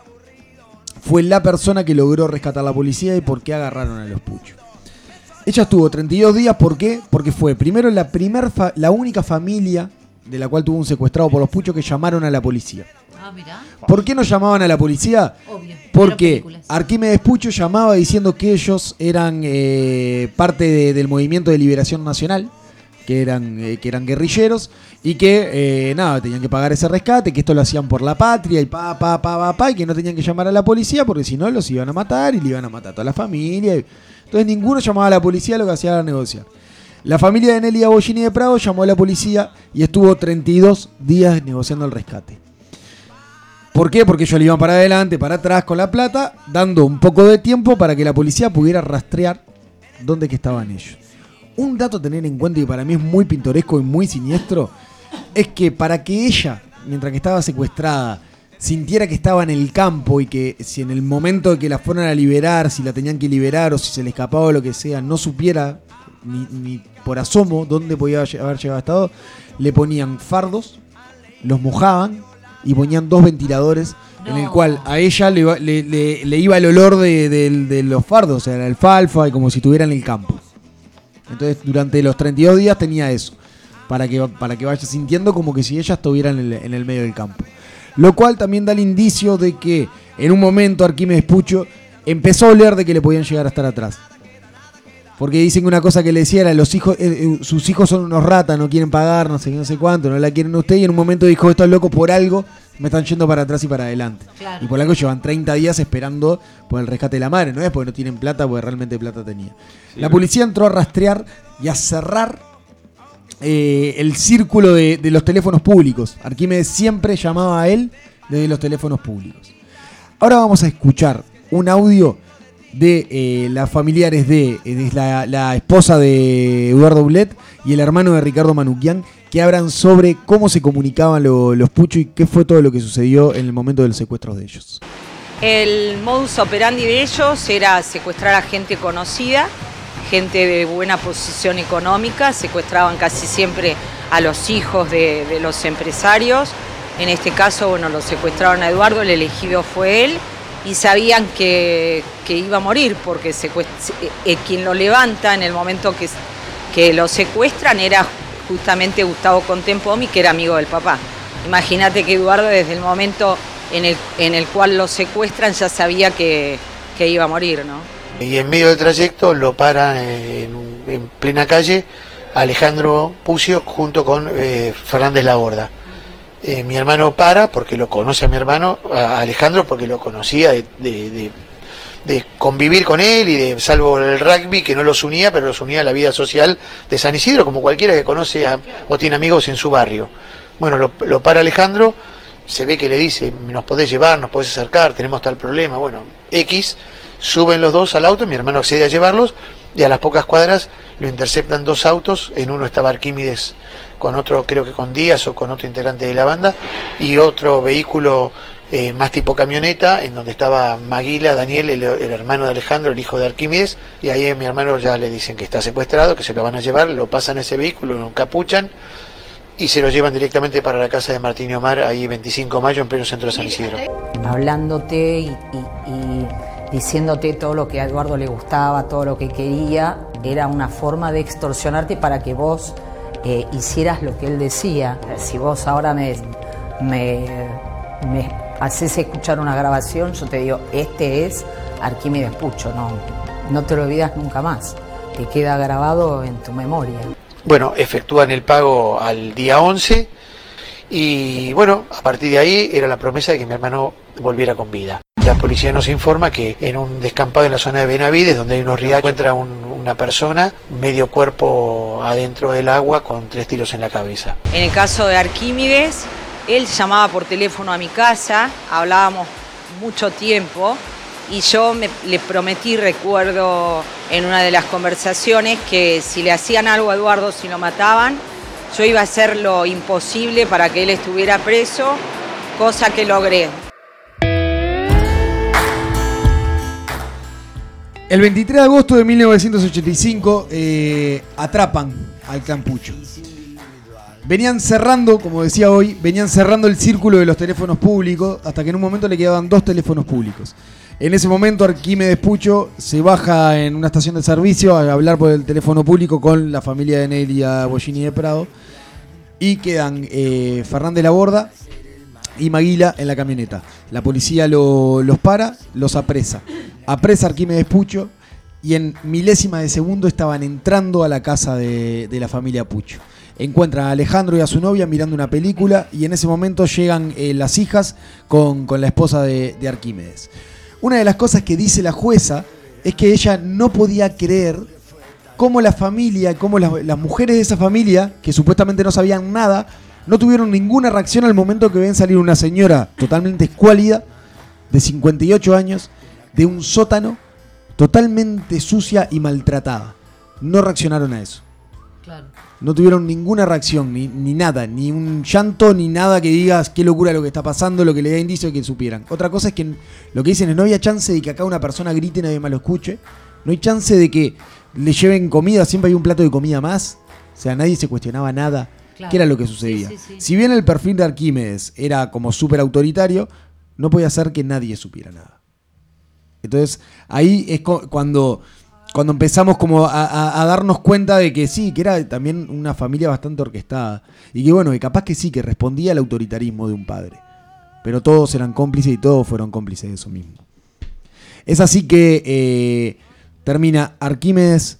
Speaker 3: fue la persona que logró rescatar a la policía y por qué agarraron a los puchos. Ella estuvo 32 días, ¿por qué? Porque fue primero la, primer la única familia de la cual tuvo un secuestrado por los puchos que llamaron a la policía.
Speaker 2: Ah, mirá.
Speaker 3: ¿Por qué no llamaban a la policía?
Speaker 2: Obvio.
Speaker 3: Porque Arquímedes Pucho llamaba diciendo que ellos eran eh, parte de- del movimiento de liberación nacional, que eran, eh, que eran guerrilleros y que, eh, nada, tenían que pagar ese rescate, que esto lo hacían por la patria y pa, pa, pa, pa, pa, y que no tenían que llamar a la policía porque si no los iban a matar y le iban a matar a toda la familia. Entonces ninguno llamaba a la policía, lo que hacía era negociar. La familia de Nelly Abollini de Prado llamó a la policía y estuvo 32 días negociando el rescate. ¿Por qué? Porque ellos le iban para adelante, para atrás con la plata, dando un poco de tiempo para que la policía pudiera rastrear dónde que estaban ellos. Un dato a tener en cuenta y para mí es muy pintoresco y muy siniestro es que para que ella, mientras que estaba secuestrada, sintiera que estaba en el campo y que si en el momento de que la fueran a liberar, si la tenían que liberar o si se le escapaba o lo que sea, no supiera ni, ni por asomo dónde podía haber llegado estado, le ponían fardos, los mojaban y ponían dos ventiladores en el cual a ella le, iba- le- le- le iba el olor de los fardos, o sea, la alfalfa y como si estuviera en el campo. Entonces durante los 32 días tenía eso, para que, para que vaya sintiendo como que si ella estuviera en el, en el medio del campo. Lo cual también da el indicio de que en un momento Arquímedes Pucho empezó a oler de que le podían llegar a estar atrás. Porque dicen que una cosa que le decía era, los hijos, eh, eh, sus hijos son unos ratas, no quieren pagar, no sé qué, no sé cuánto, no la quieren a usted, y en un momento dijo, estos locos por algo me están yendo para atrás y para adelante.
Speaker 2: Claro.
Speaker 3: Y por algo llevan 30 días esperando por el rescate de la madre, no es porque no tienen plata, porque realmente plata tenía. la policía entró a rastrear y a cerrar eh, el círculo de, los teléfonos públicos. Arquímedes siempre llamaba a él desde los teléfonos públicos. Ahora vamos a escuchar un audio de eh, las familiares de, eh, la, esposa de Eduardo Boulet y el hermano de Ricardo Manuquian que hablan sobre cómo se comunicaban lo- los puchos y qué fue todo lo que sucedió en el momento del secuestro de ellos.
Speaker 21: El modus operandi de ellos era secuestrar a gente conocida, gente de buena posición económica, secuestraban casi siempre a los hijos de, los empresarios. En este caso, bueno, lo secuestraron a Eduardo, el elegido fue él, y sabían que, que iba a morir, porque secuest- eh, quien lo levanta en el momento que, que lo secuestran era justamente Gustavo Contempomi, que era amigo del papá. Imagínate que Eduardo desde el momento en el, en el cual lo secuestran ya sabía que, que iba a morir, ¿no?
Speaker 22: Y en medio del trayecto lo para en, plena calle Alejandro Pucio junto con eh, Fernández Laborda. Eh, mi hermano para porque lo conoce a mi hermano, a Alejandro porque lo conocía de convivir con él y de, salvo el rugby que no los unía, pero los unía a la vida social de San Isidro, como cualquiera que conoce a- o tiene amigos en su barrio. Bueno, lo, lo para Alejandro, se ve que le dice, nos podés llevar, nos podés acercar, tenemos tal problema, bueno, X, suben los dos al auto, mi hermano accede a llevarlos y a las pocas cuadras lo interceptan dos autos, en uno estaba Arquímedes con otro, creo que con Díaz o con otro integrante de la banda, y otro vehículo eh, más tipo camioneta, en donde estaba Maguila, Daniel, el, hermano de Alejandro, el hijo de Arquímedes, y ahí mi hermano ya le dicen que está secuestrado, que se lo van a llevar, lo pasan a ese vehículo, lo encapuchan y se lo llevan directamente para la casa de Martín y Omar, ahí 25 de mayo, en pleno centro de San Isidro.
Speaker 21: hablándote y diciéndote todo lo que a Eduardo le gustaba, todo lo que quería, era una forma de extorsionarte para que vos eh, hicieras lo que él decía. Si vos ahora me, me, haces escuchar una grabación, yo te digo, este es Arquímedes Pucho, no, no te lo olvidas nunca más. Te queda grabado en tu memoria.
Speaker 22: Bueno, efectúan el pago al día 11 y bueno, a partir de ahí era la promesa de que mi hermano volviera con vida. La policía nos informa que en un descampado en la zona de Benavides, donde hay unos riachos, encuentra un- una persona, medio cuerpo adentro del agua con tres tiros en la cabeza.
Speaker 21: En el caso de Arquímedes, él llamaba por teléfono a mi casa, hablábamos mucho tiempo y yo le prometí, recuerdo en una de las conversaciones, que si le hacían algo a Eduardo, si lo mataban, yo iba a hacer lo imposible para que él estuviera preso, cosa que logré.
Speaker 3: El 23 de agosto de 1985 eh, atrapan al clan Pucho. Venían cerrando, como decía hoy, venían cerrando el círculo de los teléfonos públicos hasta que en un momento le quedaban dos teléfonos públicos. En ese momento Arquímedes Pucho se baja en una estación de servicio a hablar por el teléfono público con la familia de Nelia Bollini de Prado y quedan eh, Fernández Laborda y Maguila en la camioneta. La policía lo- los para, los apresa. Apresa Arquímedes Pucho y en milésima de segundo estaban entrando a la casa de, de la familia Pucho. Encuentran a Alejandro y a su novia mirando una película y en ese momento llegan eh, las hijas con, con la esposa de, de Arquímedes. Una de las cosas que dice la jueza es que ella no podía creer cómo la familia, cómo las mujeres de esa familia, que supuestamente no sabían nada, no tuvieron ninguna reacción al momento que ven salir una señora totalmente escuálida, de 58 años, de un sótano, totalmente sucia y maltratada. No reaccionaron a eso. No tuvieron ninguna reacción, ni, ni nada, ni un llanto, ni nada que digas qué locura lo que está pasando, lo que le da indicio de que supieran. Otra cosa es que lo que dicen es no había chance de que acá una persona grite y nadie más lo escuche. No hay chance de que le lleven comida, siempre hay un plato de comida más. O sea, nadie se cuestionaba nada.
Speaker 2: Claro.
Speaker 3: ¿Qué era lo que sucedía?
Speaker 2: Sí, sí, sí.
Speaker 3: Si bien el perfil de Arquímedes era como súper autoritario, no podía ser que nadie supiera nada. Entonces, ahí es cuando, cuando empezamos como a, a- a darnos cuenta de que sí, que era también una familia bastante orquestada. Y que bueno, que capaz que sí, que respondía al autoritarismo de un padre. Pero todos eran cómplices y todos fueron cómplices de eso mismo. Es así que eh, termina Arquímedes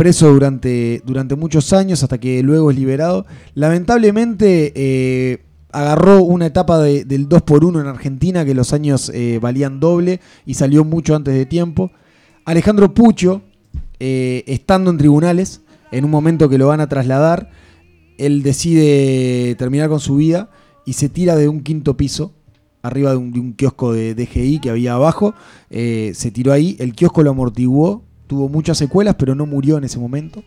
Speaker 3: preso durante, durante muchos años hasta que luego es liberado. Lamentablemente eh, agarró una etapa de- del 2 por 1 en Argentina que los años eh, valían doble y salió mucho antes de tiempo. Alejandro Pucho, eh, estando en tribunales, en un momento que lo van a trasladar, él decide terminar con su vida y se tira de un quinto piso, arriba de un, kiosco de DGI que había abajo. se tiró ahí, el kiosco lo amortiguó, tuvo muchas secuelas, pero no murió en ese momento.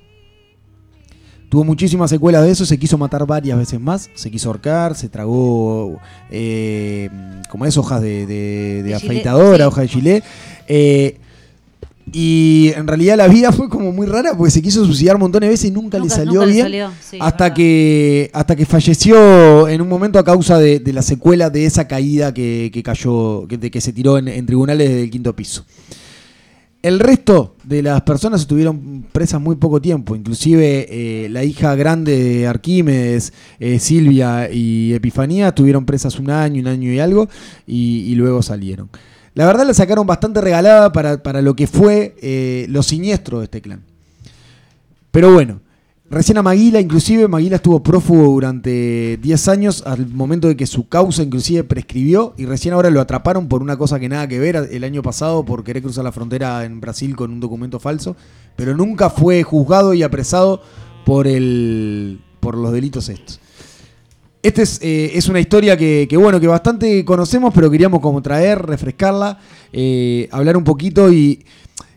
Speaker 3: Tuvo muchísimas secuelas de eso, se quiso matar varias veces más, se quiso ahorcar, se tragó, eh, como es, hojas de, de- de
Speaker 2: De gilet,
Speaker 3: afeitadora,
Speaker 2: sí.
Speaker 3: hojas de gilet. eh, y en realidad la vida *laughs* fue como muy rara porque se quiso suicidar un montón de veces y nunca, le salió
Speaker 2: nunca le
Speaker 3: bien.
Speaker 2: salió, sí,
Speaker 3: hasta, que, hasta que falleció en un momento a causa de, de la secuela de esa caída que, que cayó, que, de que se tiró en, en tribunales del quinto piso. El resto de las personas estuvieron presas muy poco tiempo, inclusive eh, la hija grande de Arquímedes, eh, Silvia y Epifanía, estuvieron presas un año, un año y algo, y, luego salieron. La verdad la sacaron bastante regalada para, para lo que fue eh, lo siniestro de este clan. Pero bueno, recién a Maguila, inclusive, Maguila estuvo prófugo durante 10 años al momento de que su causa inclusive prescribió y recién ahora lo atraparon por una cosa que nada que ver el año pasado por querer cruzar la frontera en Brasil con un documento falso, pero nunca fue juzgado y apresado por, el, por los delitos estos. Esta es, eh, es una historia que, bueno, que bastante conocemos, pero queríamos como traer, refrescarla, eh, hablar un poquito y,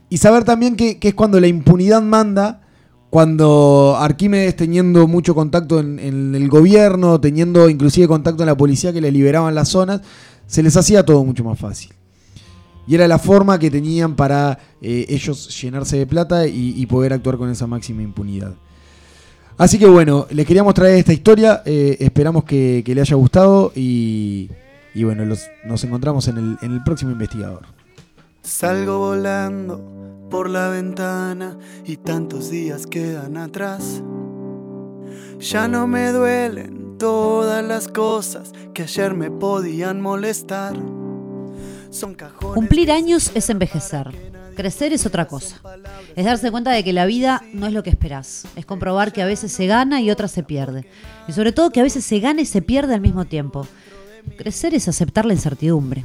Speaker 3: y saber también que, que es cuando la impunidad manda, cuando Arquímedes teniendo mucho contacto en, el gobierno, teniendo inclusive contacto en la policía que les liberaban las zonas, se les hacía todo mucho más fácil. Y era la forma que tenían para eh, ellos llenarse de plata y, poder actuar con esa máxima impunidad. Así que bueno, les queríamos traer esta historia, eh, esperamos que, que le haya gustado y, bueno, nos encontramos en el próximo investigador.
Speaker 23: Salgo volando por la ventana y tantos días quedan atrás. Ya no me duelen todas las cosas que ayer me podían molestar. Son cajones.
Speaker 2: Cumplir años es envejecer. Crecer es otra cosa. Es darse cuenta de que la vida no es lo que esperás. Es comprobar que a veces se gana y otras se pierde. Y sobre todo que a veces se gana y se pierde al mismo tiempo. Crecer es aceptar la incertidumbre.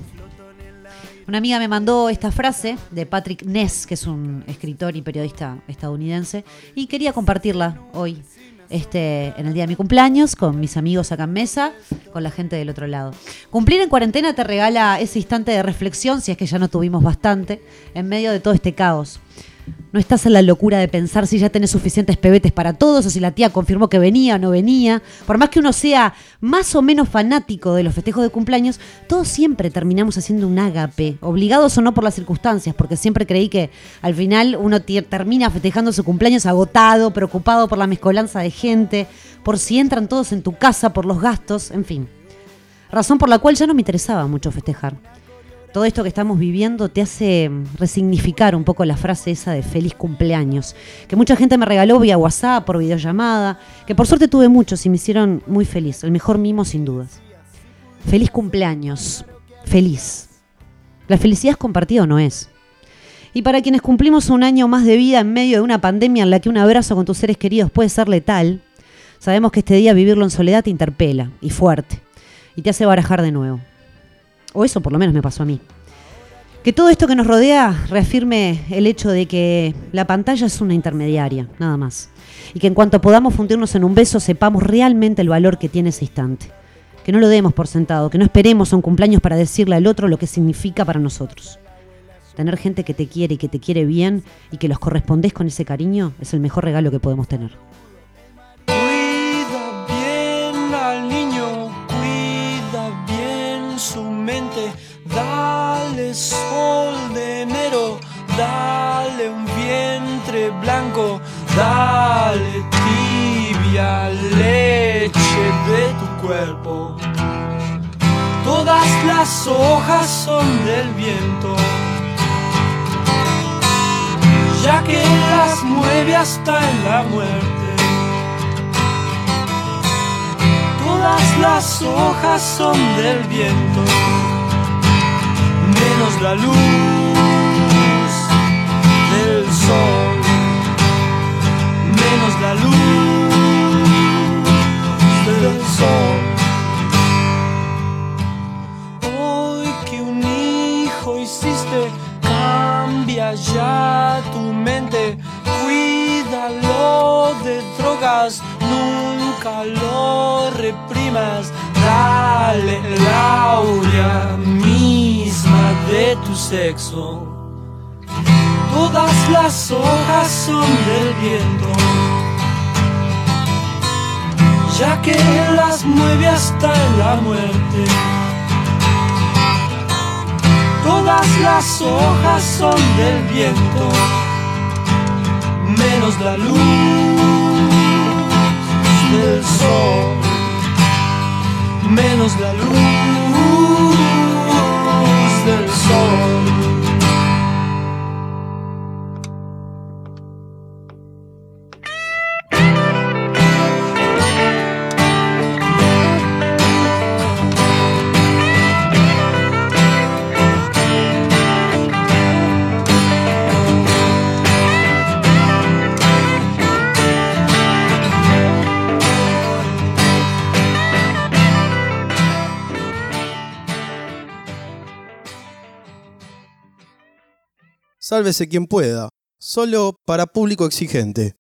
Speaker 2: Una amiga me mandó esta frase de Patrick Ness, que es un escritor y periodista estadounidense, y quería compartirla hoy, este, en el día de mi cumpleaños, con mis amigos acá en mesa, con la gente del otro lado. Cumplir en cuarentena te regala ese instante de reflexión, si es que ya no tuvimos bastante, en medio de todo este caos. No estás en la locura de pensar si ya tenés suficientes pebetes para todos o si la tía confirmó que venía o no venía. Por más que uno sea más o menos fanático de los festejos de cumpleaños, todos siempre terminamos haciendo un ágape, obligados o no por las circunstancias, porque siempre creí que al final uno termina festejando su cumpleaños agotado, preocupado por la mezcolanza de gente, por si entran todos en tu casa, por los gastos, en fin. Razón por la cual ya no me interesaba mucho festejar todo esto que estamos viviendo te hace mm, resignificar un poco la frase esa de feliz cumpleaños, que mucha gente me regaló vía WhatsApp, por videollamada, que por suerte tuve muchos y me hicieron muy feliz, el mejor mimo sin dudas. Feliz cumpleaños, feliz. La felicidad es compartida o no es. Y para quienes cumplimos un año más de vida en medio de una pandemia en la que un abrazo con tus seres queridos puede ser letal, sabemos que este día vivirlo en soledad te interpela y fuerte y te hace barajar de nuevo. O eso por lo menos me pasó a mí. Que todo esto que nos rodea reafirme el hecho de que la pantalla es una intermediaria, nada más. Y que en cuanto podamos fundirnos en un beso sepamos realmente el valor que tiene ese instante. Que no lo demos por sentado, que no esperemos a un cumpleaños para decirle al otro lo que significa para nosotros. Tener gente que te quiere y que te quiere bien y que los correspondes con ese cariño es el mejor regalo que podemos tener.
Speaker 20: Sol de enero, dale un vientre blanco, dale tibia leche de tu cuerpo. Todas las hojas son del viento, ya que las mueve hasta en la muerte. Todas las hojas son del viento, menos la luz del sol, menos la luz del sol. Hoy que un hijo hiciste, cambia ya tu mente, cuídalo de drogas, nunca lo reprimas, dale la aurea misma de tu sexo. Todas las hojas son del viento, ya que las mueve hasta en la muerte. Todas las hojas son del viento, menos la luz del sol, menos la luz del
Speaker 11: Sálvese quien pueda, solo para público exigente.